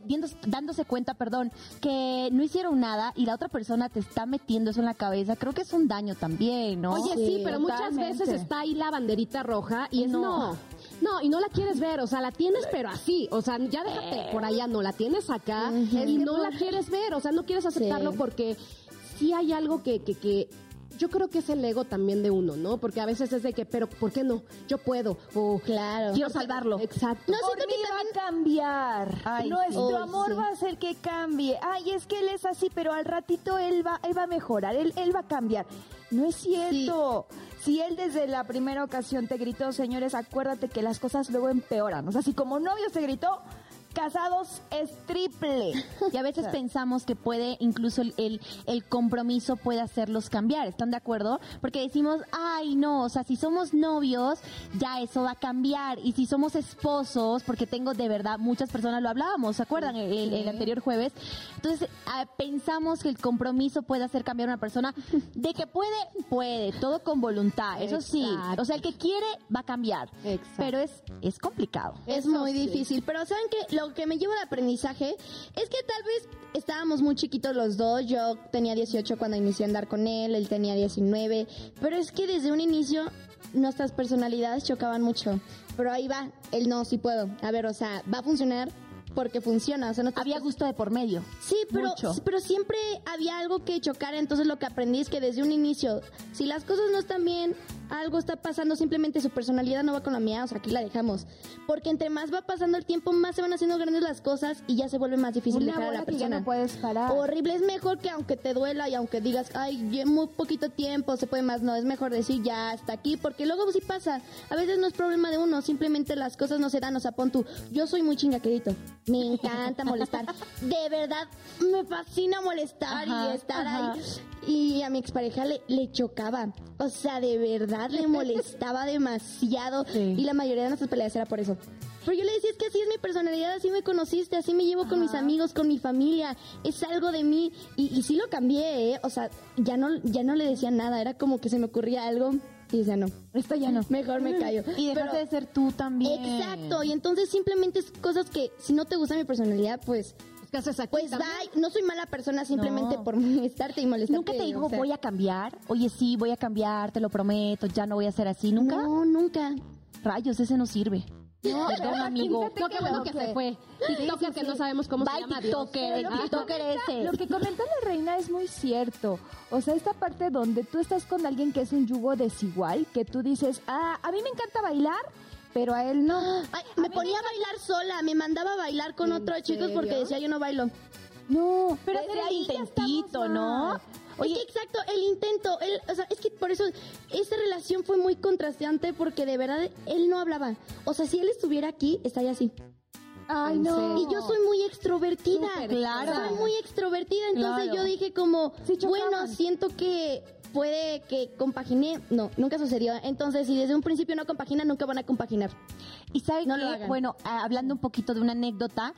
dándose cuenta perdón que no hicieron nada y la otra persona te está metiendo eso en la cabeza creo que es un daño también no Oye, sí, Sí, pero muchas veces está ahí la banderita roja y No. No. no. y no la quieres ver, o sea, la tienes pero así, o sea, ya déjate por allá, no la tienes acá y no la quieres ver, o sea, no quieres aceptarlo Sí. porque sí hay algo que, que, que yo creo que es el ego también de uno, ¿no? Porque a veces es de que, pero ¿por qué no? Yo puedo, o Claro. quiero salvarlo. Exacto. No, siento que va a cambiar. Ay, Nuestro sí. amor sí. va a ser que cambie. Ay, es que él es así, pero al ratito él va, él va a mejorar, él, él va a cambiar. No es cierto. Si él desde la primera ocasión te gritó, señores, acuérdate que las cosas luego empeoran. O sea, si como novios te gritó, casados es triple. Y a veces pensamos que puede, incluso el, el, el compromiso puede hacerlos cambiar. ¿Están de acuerdo? Porque decimos, ay, no, o sea, si somos novios, ya eso va a cambiar. Y si somos esposos, porque tengo de verdad, muchas personas lo hablábamos, ¿se acuerdan? El, anterior jueves. Entonces, ah, pensamos que el compromiso puede hacer cambiar a una persona. De que puede, puede, todo con voluntad. Eso sí. O sea, el que quiere va a cambiar. Exacto. Pero es, es complicado. Es Eso muy sí. difícil, pero ¿saben que Lo que me lleva de aprendizaje es que tal vez estábamos muy chiquitos los dos, yo tenía 18 cuando inicié a andar con él, él tenía 19, pero es que desde un inicio nuestras personalidades chocaban mucho, pero ahí va, él no, sí puedo, a ver, o sea, va a funcionar porque funciona, o sea, nuestras Había gusto de por medio. Sí, pero, Mucho. pero siempre había algo que chocar, entonces lo que aprendí es que desde un inicio, si las cosas no están bien, algo está pasando, simplemente su personalidad no va con la mía, o sea, aquí la dejamos. Porque entre más va pasando el tiempo, más se van haciendo grandes las cosas y ya se vuelve más difícil Una dejar a la persona. no puedes parar. Horrible, es mejor que aunque te duela y aunque digas, ay, muy poquito tiempo, se puede más, no, es mejor decir ya hasta aquí, porque luego sí pasa. A veces no es problema de uno, simplemente las cosas no se dan, o sea, pon tú, yo soy muy chingaquerito, me encanta molestar, de verdad, me fascina molestar Ajá, y estar ajá. ahí. Y a mi expareja le, le chocaba, o sea, de verdad le molestaba demasiado Sí. y la mayoría de nuestras peleas era por eso. Pero yo le decía, es que así es mi personalidad, así me conociste, así me llevo con mis amigos, con mi familia, es algo de mí. Y, y sí lo cambié, ¿eh? O sea, ya no, ya no le decía nada, era como que se me ocurría algo y decía, no, Esto ya no. mejor me callo. Y dejaste Pero- de ser tú también. Exacto, y entonces simplemente es cosas que si no te gusta mi personalidad, pues, ¿Qué haces aquí pues también? No soy mala persona simplemente No. por molestarte y molestarte. ¿Nunca te dijo o sea, voy a cambiar? Oye, sí, voy a cambiar, te lo prometo, ya no voy a ser así. ¿Nunca? No, nunca. Rayos, ese no sirve. No, amigo. No, qué bueno que se fue. TikToker que no sabemos cómo se Bye, llama. TikToker, el. TikToker ese. Lo que comenta la reina es muy cierto. O sea, esta parte donde tú estás con alguien que es un yugo desigual, que tú dices, ah, a mí me encanta bailar, pero a él no. Ay, me ponía a bailar sola, me mandaba a bailar con ¿En otros chicos porque decía yo no bailo. No, Pero ahí ya intentito, ¿no? Oye, exacto, el intento, él, o sea, es que por eso esa relación fue muy contrastante porque de verdad él no hablaba. O sea, si él estuviera aquí, estaría así. Ay, ¿En no. Y yo soy muy extrovertida. Súper Claro. Soy muy extrovertida, entonces Claro. yo dije como, bueno, siento que puede que compagine. No, nunca sucedió. Entonces, si desde un principio no compaginan, nunca van a compaginar. Y sabe No que, bueno, hablando un poquito de una anécdota,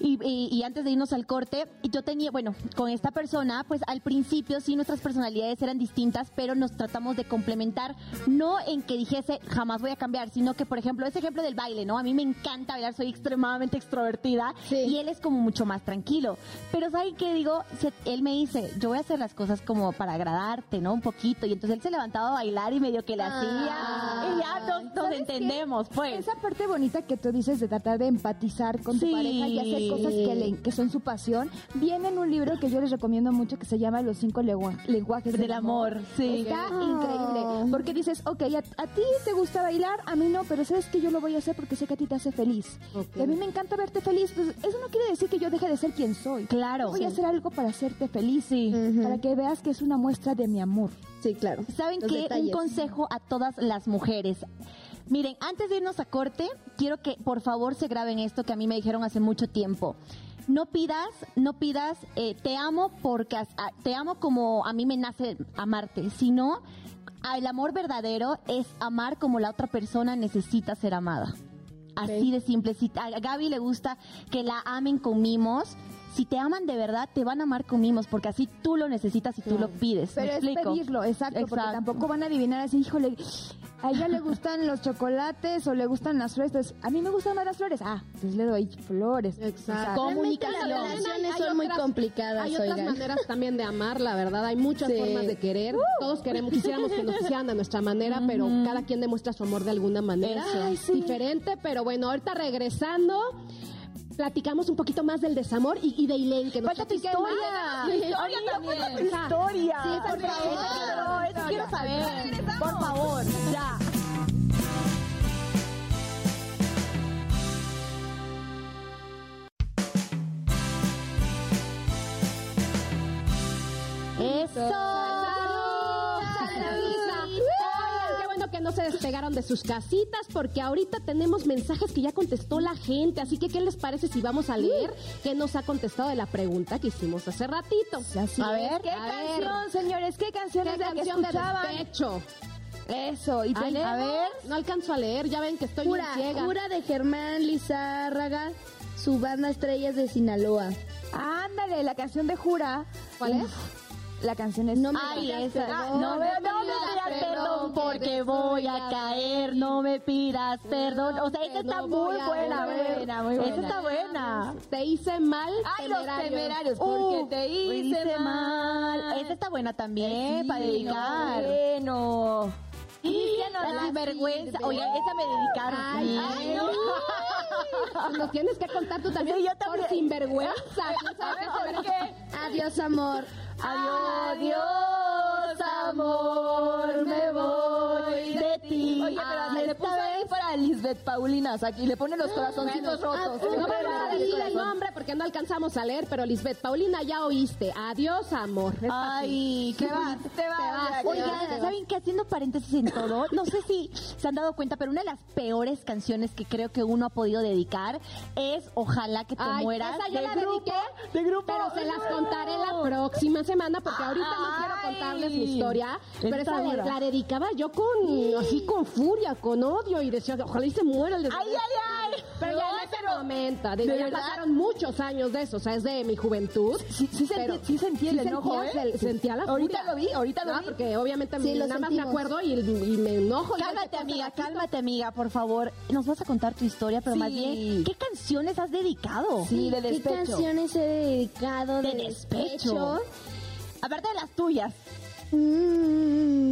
y, y- y antes de irnos al corte, yo tenía, bueno, con esta persona, pues al principio sí nuestras personalidades eran distintas, pero nos tratamos de complementar, no en que dijese jamás voy a cambiar, sino que, por ejemplo, ese ejemplo del baile, ¿no? A mí me encanta bailar, soy extremadamente extrovertida Sí. y él es como mucho más tranquilo. Pero ¿saben qué digo? Él me dice, yo voy a hacer las cosas como para agradarte, ¿no? Un poquito. Y entonces él se levantaba a bailar y medio que le hacía. Y ya nos, nos ¿Sabes qué? entendemos, pues. Esa parte bonita que tú dices de tratar de empatizar con tu pareja y hacer cosas que, le- que son su pasión. Viene en un libro que yo les recomiendo mucho que se llama Los cinco lenguajes del, Del amor, sí. Está Ah. increíble. Porque dices, ok, a, a ti te gusta bailar, a mí no, pero sabes que yo lo voy a hacer porque sé que a ti te hace feliz. Ok. Y a mí me encanta verte feliz. Pues eso no quiere decir que yo deje de ser quien soy. Claro. Voy a hacer algo para hacerte feliz. Sí. Para que veas que es una muestra de mi amor. Sí, claro. ¿Saben Los qué? Un consejo a todas las mujeres. Miren, antes de irnos a corte, quiero que por favor se graben esto que a mí me dijeron hace mucho tiempo. No pidas, no pidas, eh, te amo porque te amo como a mí me nace amarte, sino a- el amor verdadero es amar como la otra persona necesita ser amada. Así de simple. Si a Gaby le gusta que la amen con mimos, si te aman de verdad, te van a amar con mimos, porque así tú lo necesitas y tú lo pides. ¿Me Pero es explico? pedirlo, exacto, porque tampoco van a adivinar así, híjole, a ella le gustan los chocolates o le gustan las flores, pues a mí me gustan más las flores, ah, pues le doy flores. Exacto. Realmente Comunicación. las relaciones son muy complicadas, Hay otras oigan. maneras también de amar, la verdad. Hay muchas Sí. formas de querer. Todos queremos, quisiéramos que nos hicieran a nuestra manera, pero cada quien demuestra su amor de alguna manera. Eso. Diferente, pero bueno, ahorita regresando. Platicamos un poquito más del desamor y, y de Ilén, que nos Falta tu historia. más. Tu historia también. historia. Sí, por favor. Eso quiero saber. Por favor, ya. Eso. No se despegaron de sus casitas porque ahorita tenemos mensajes que ya contestó la gente, así que ¿qué les parece si vamos a leer qué nos ha contestado de la pregunta que hicimos hace ratito? Así A ver, ¿Qué a ver. canción, señores? ¿Qué canción ¿Qué es la que canción de escuchaban? despecho? Eso, y Ay, tenemos... a ver, no alcanzo a leer, ya ven que estoy bien ciega. Jura de Germán Lizárraga, su banda Estrellas de Sinaloa. Ándale, la canción de Jura. ¿Cuál es? La canción es... No me Ay, pidas esa. perdón, no me, no me pidas perdón porque voy a caer. No me pidas perdón. O sea, esa está no muy buena. buena, Esa está buena. Te hice mal, Ay, los temerario. temerarios, porque Uh, te hice mal. Esa está buena también Sí, para dedicar. Bueno. Cristiano La Lassi, vergüenza. Oye, esa me dedicaron. Ay, no. Nos tienes que contar tú también Sí, yo por también. sinvergüenza. ¿Quién sabe qué? Adiós, amor. Adiós, amor, me voy de ti. Oye, pero le puso Lisbeth Paulinas aquí, le pone los corazoncitos rotos. No me pone vas a el decir el corazón. nombre porque no alcanzamos a leer, pero Lisbeth Paulina ya oíste. Adiós, amor. Ay, qué bonito. te vas, Oigan. ¿saben qué? Haciendo paréntesis en todo, no sé si se han dado cuenta, pero una de las peores canciones que creo que uno ha podido dedicar es Ojalá que te mueras. esa yo de la grupo, dediqué, de grupo. pero se las contaré la próxima semana porque ahorita no quiero contarles mi historia. Pero esa la dedicaba yo con así con furia, con odio y decía, ojalá y se muera el de Ay, ay, ay. Pero ya No, en ese pero- momento, digo, ¿de ya verdad? pasaron muchos años de eso, o sea, es de mi juventud. Sí, sí, Pero- sentí, sí sentí el sí enojo, sentía, ¿eh? se- sentía la Ahorita furia. lo vi, ahorita lo No, vi. porque obviamente Sí, nada más me acuerdo y, y me enojo. Cálmate, qué amiga, cálmate, amiga, por favor. Nos vas a contar tu historia, pero más Sí. bien, ¿qué canciones has dedicado? Sí, de ¿Qué despecho. canciones he dedicado de, De despecho. despecho? Aparte de las tuyas. Mm,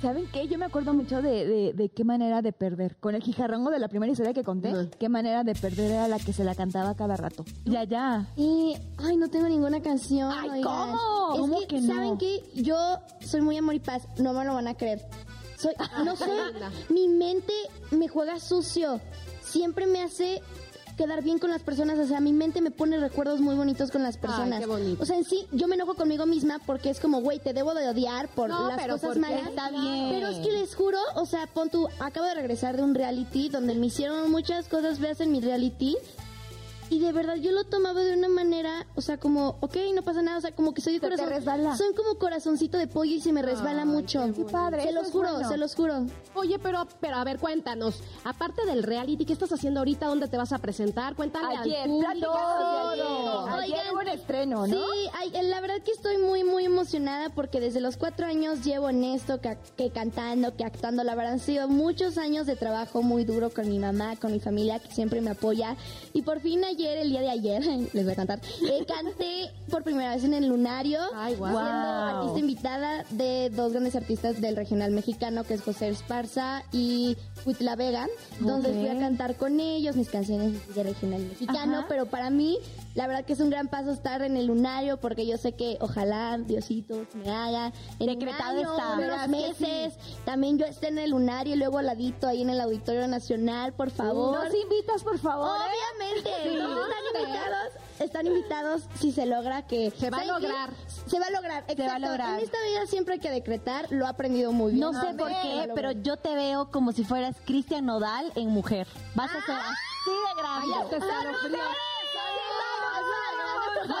¿Saben qué? Yo me acuerdo mucho de, de, de qué manera de perder. Con el jijarrongo de la primera historia que conté, qué manera de perder era la que se la cantaba cada rato. Ya, ya. Y, ay, no tengo ninguna canción. Ay, oigan. ¿cómo? Es ¿Cómo que, que no? ¿saben qué? Yo soy muy amor y paz. No me lo van a creer. Soy, no sé, mi mente me juega sucio. Siempre me hace quedar bien con las personas. O sea, mi mente me pone recuerdos muy bonitos con las personas. qué bonito. O sea, en sí, yo me enojo conmigo misma porque es como, güey, te debo de odiar por No, las pero cosas malas. Está bien. Pero es que les juro, o sea, pon tú, acabo de regresar de un reality donde me hicieron muchas cosas feas en mi reality. Y de verdad yo lo tomaba de una manera, o sea, como, ok, no pasa nada, o sea, como que soy Se te corazón. resbala. Son como corazoncito de pollo y se me resbala mucho. qué padre, Se los juro, bueno. se los juro. Oye, pero, pero a ver, cuéntanos. Aparte del reality, ¿qué estás haciendo ahorita? ¿Dónde te vas a presentar? Cuéntale Ayer, al público. de ayer. todo. Ayer Oigan, hubo un estreno, ¿no? Sí, ay, la verdad que estoy muy, muy emocionada porque desde los cuatro años llevo en esto, que, que cantando, que actuando. La verdad han sido muchos años de trabajo muy duro con mi mamá, con mi familia, que siempre me apoya. Y por fin ayer ayer, el día de ayer, les voy a cantar, eh, canté por primera vez en el Lunario, Ay, guau. siendo artista invitada de dos grandes artistas del regional mexicano, que es José Esparza y Huitla Vega, donde Ok. fui a cantar con ellos mis canciones de regional mexicano, Ajá. pero para mí, la verdad que es un gran paso estar en el Lunario, porque yo sé que ojalá Diosito me haga en Decretado un año, está. unos meses, también yo esté en el Lunario y luego al ladito ahí en el Auditorio Nacional, por favor. Nos invitas, por favor. ¿eh? Obviamente, todos están invitados, están invitados si se logra que Se va a lograr. Se va a lograr, va a exacto. lograr. En esta vida siempre hay que decretar, lo he aprendido muy bien. No sé por qué, pero yo te veo como si fueras Cristian Nodal en mujer. Vas a ser así de Ay, grande. escalofrío.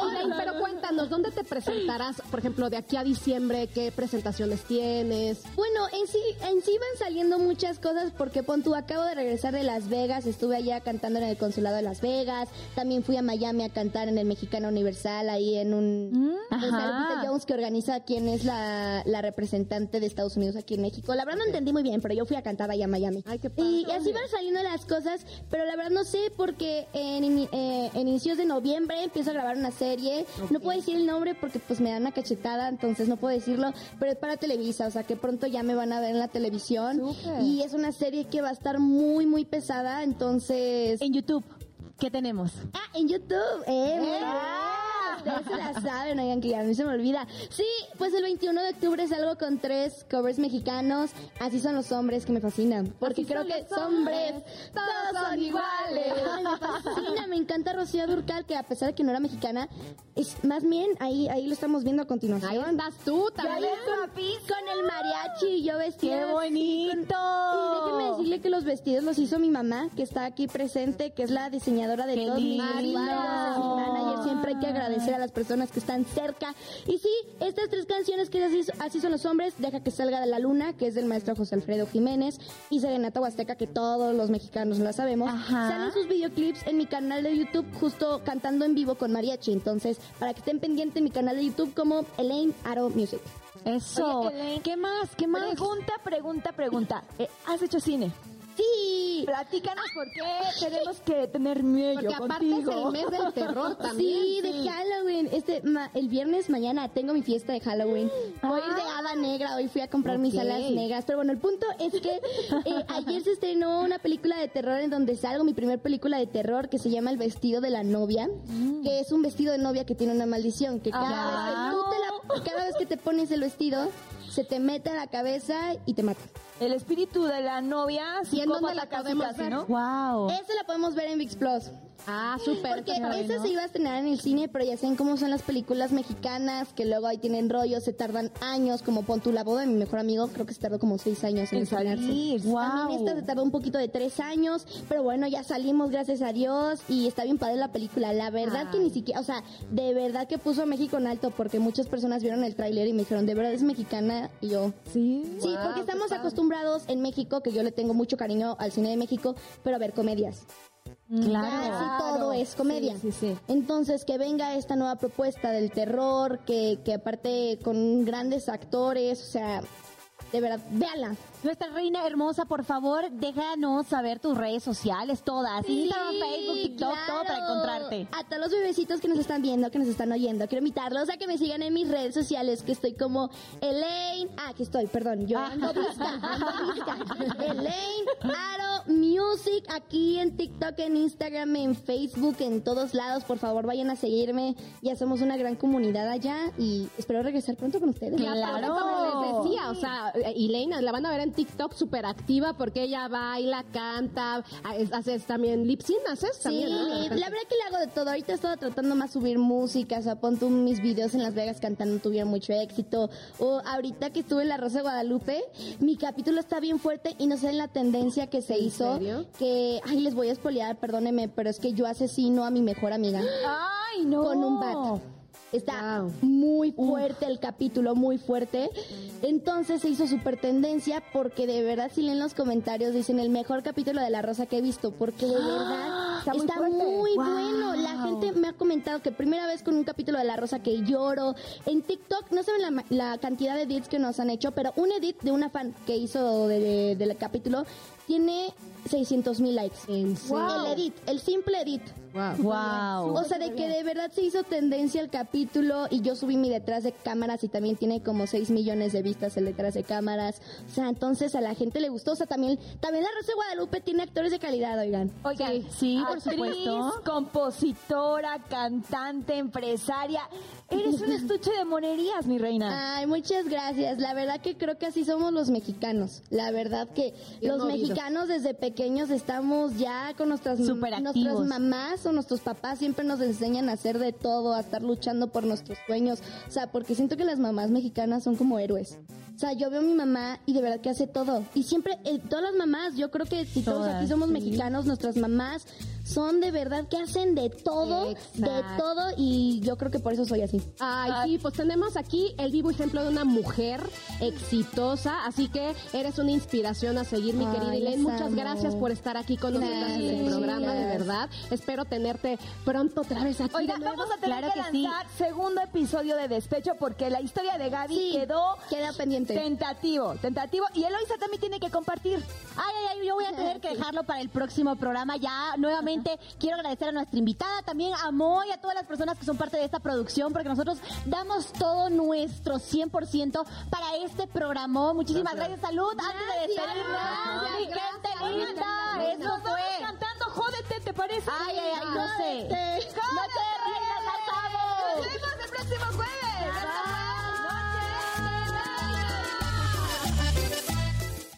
Oye, pero cuéntanos, ¿dónde te presentarás? Por ejemplo, de aquí a diciembre, ¿qué presentaciones tienes? Bueno, en sí, en sí van saliendo muchas cosas porque pon tú, acabo de regresar de Las Vegas, estuve allá cantando en el consulado de Las Vegas, también fui a Miami a cantar en el Mexicano Universal, ahí en un... Lupita Jones que organiza quién es la, la representante de Estados Unidos aquí en México. La verdad no entendí muy bien, pero yo fui a cantar allá a Miami. Ay, qué padre. y, y así van saliendo las cosas, pero la verdad no sé porque en, eh, en inicios de noviembre empiezo a grabar una serie. No puedo decir el nombre porque pues me dan una cachetada, entonces no puedo decirlo, pero es para Televisa, o sea que pronto ya me van a ver en la televisión. Y es una serie que va a estar muy, muy pesada, entonces... En YouTube, ¿qué tenemos? Ah, en YouTube. Eh, bien. Ustedes se la saben, oigan, que ya a mí se me olvida. Sí, pues el 21 de octubre salgo con tres covers mexicanos. Así son los hombres que me fascinan. Porque creo que hombres, todos son iguales. Me fascina, me encanta Rocío Durcal, que a pesar de que no era mexicana, es más bien, ahí, ahí lo estamos viendo a continuación. Ahí andas tú también. con, con el mariachi y yo vestida. ¡Qué bonito! con- Y déjenme decirle que los vestidos los hizo mi mamá, que está aquí presente, que es la diseñadora de ¡Qué todos mis manager. Siempre hay que agradecer a las personas que están cerca. Y sí, estas tres canciones que así, así son los hombres, Deja que salga de la luna, que es del maestro José Alfredo Jiménez, y Serenata Huasteca, que todos los mexicanos la sabemos. Ajá. Salen sus videoclips en mi canal de YouTube, justo cantando en vivo con mariachi. Entonces, para que estén pendientes en mi canal de YouTube como Elaine Aro Music. Eso. Oye, Elaine, ¿Qué más? ¿Qué más? Pregunta, pregunta, pregunta. Eh, ¿Has hecho cine? Sí, Platícanos por qué tenemos que tener miedo Porque aparte contigo. es el mes del terror también. Sí, de Halloween. Este, ma- el viernes mañana tengo mi fiesta de Halloween. Voy a ir de hada negra. Hoy fui a comprar mis alas negras. Pero bueno, el punto es que eh, ayer se estrenó una película de terror en donde salgo, mi primer película de terror que se llama El vestido de la novia, que es un vestido de novia que tiene una maldición, que cada, Ah. vez, que tú te la- cada vez que te pones el vestido, se te mete en la cabeza y te mata. El espíritu de la novia, ¿Y en dónde la casi, podemos casi, ver? ¿no? Wow. Esa la podemos ver en VIX Plus. Ah, súper. Porque esa se iba a estrenar en el cine, pero ya saben cómo son las películas mexicanas, que luego ahí tienen rollos, se tardan años, como pon tú la boda de mi mejor amigo, creo que se tardó como seis años en, En estrenarse. salir, También esta se tardó un poquito de tres años, pero bueno, ya salimos, gracias a Dios, y está bien padre la película. La verdad que ni siquiera, o sea, de verdad que puso a México en alto, porque muchas personas vieron el tráiler y me dijeron, ¿de verdad es mexicana? Y yo, Sí. Sí, Wow, porque estamos acostumbrados en México, que yo le tengo mucho cariño al cine de México, pero a ver comedias. Claro. Casi todo es comedia. Sí, sí, sí. Entonces, que venga esta nueva propuesta del terror, que, que aparte con grandes actores, o sea, de verdad, véala. Nuestra reina hermosa, por favor, déjanos saber tus redes sociales, todas. Instagram, Sí, Facebook, TikTok, todo para encontrarte. A todos los bebecitos que nos están viendo, que nos están oyendo, quiero invitarlos a que me sigan en mis redes sociales, que estoy como Elaine. Ah, aquí estoy, perdón. Yo ando visca, ando. Elaine Aro Music, aquí en TikTok, en Instagram, en Facebook, en todos lados. Por favor, vayan a seguirme. Ya somos una gran comunidad allá y espero regresar pronto con ustedes. Claro. como les decía, o sea, Elaine la van a ver en TikTok súper activa porque ella baila, canta, es- haces también lip sync, haces Sí, también, ¿no? la verdad que le hago de todo. Ahorita he estado tratando más subir música, o sea, pon tú mis videos en Las Vegas cantando tuvieron mucho éxito. O ahorita que estuve en La Rosa de Guadalupe, mi capítulo está bien fuerte y no sé en la tendencia que se ¿En hizo. serio? Que, ay, les voy a espolear, perdónenme, pero es que yo asesino a mi mejor amiga Ay, no. con un bat. Está Wow. muy fuerte el capítulo, muy fuerte. Entonces se hizo súper tendencia porque de verdad si leen los comentarios dicen el mejor capítulo de La Rosa que he visto porque de verdad Está muy fuerte. muy Wow. bueno. La gente me ha comentado que primera vez con un capítulo de La Rosa que lloro. En TikTok no saben la, la cantidad de edits que nos han hecho, pero un edit de una fan que hizo de- de- del capítulo tiene 600 mil likes. ¿En serio? El edit, el simple edit. Wow. Wow. O sea, de que de verdad se hizo tendencia el capítulo y yo subí mi detrás de cámaras y también tiene como 6 millones de vistas el detrás de cámaras. O sea, entonces a la gente le gustó. O sea, también, también la Rosa de Guadalupe tiene actores de calidad, oigan. Oigan, Sí, por actriz, supuesto. compositora, cantante, empresaria. Eres un estuche de monerías, mi reina. Ay, muchas gracias. La verdad que creo que así somos los mexicanos. La verdad que Bien los mexicanos desde pequeños estamos ya con nuestras, nuestras mamás o nuestros papás siempre nos enseñan a hacer de todo, a estar luchando por nuestros sueños. O sea, porque siento que las mamás mexicanas son como héroes. O sea, yo veo a mi mamá y de verdad que hace todo. Y siempre, eh, todas las mamás, yo creo que si todos Todas, aquí somos sí. mexicanos, nuestras mamás son de verdad que hacen de todo, de todo y yo creo que por eso soy así. Ay, sí, pues tenemos aquí el vivo ejemplo de una mujer exitosa, así que eres una inspiración a seguir, mi Ay, querida Elaine. Muchas amo. gracias por estar aquí con nosotros en el Gracias. programa, de verdad. Espero tenerte pronto otra vez aquí Oiga, de nuevo. vamos a tener Claro que, que sí. lanzar segundo episodio de Despecho porque la historia de Gaby Sí, quedó queda pendiente. tentativo, tentativo. Y Eloisa también tiene que compartir. Ay, ay, ay, yo voy a tener que dejarlo para el próximo programa. Ya nuevamente Definitivamente quiero agradecer a nuestra invitada, también a Mo y a todas las personas que son parte de esta producción, porque nosotros damos todo nuestro 100% para este programa. Muchísimas gracias, gracias salud. Gracias, Antes de despedirnos, gracias, gente linda, eso Nos fue. Vamos cantando, jódete, ¿te parece? Ay, ay, ay, no sé. No te rías, nos vemos el próximo jueves.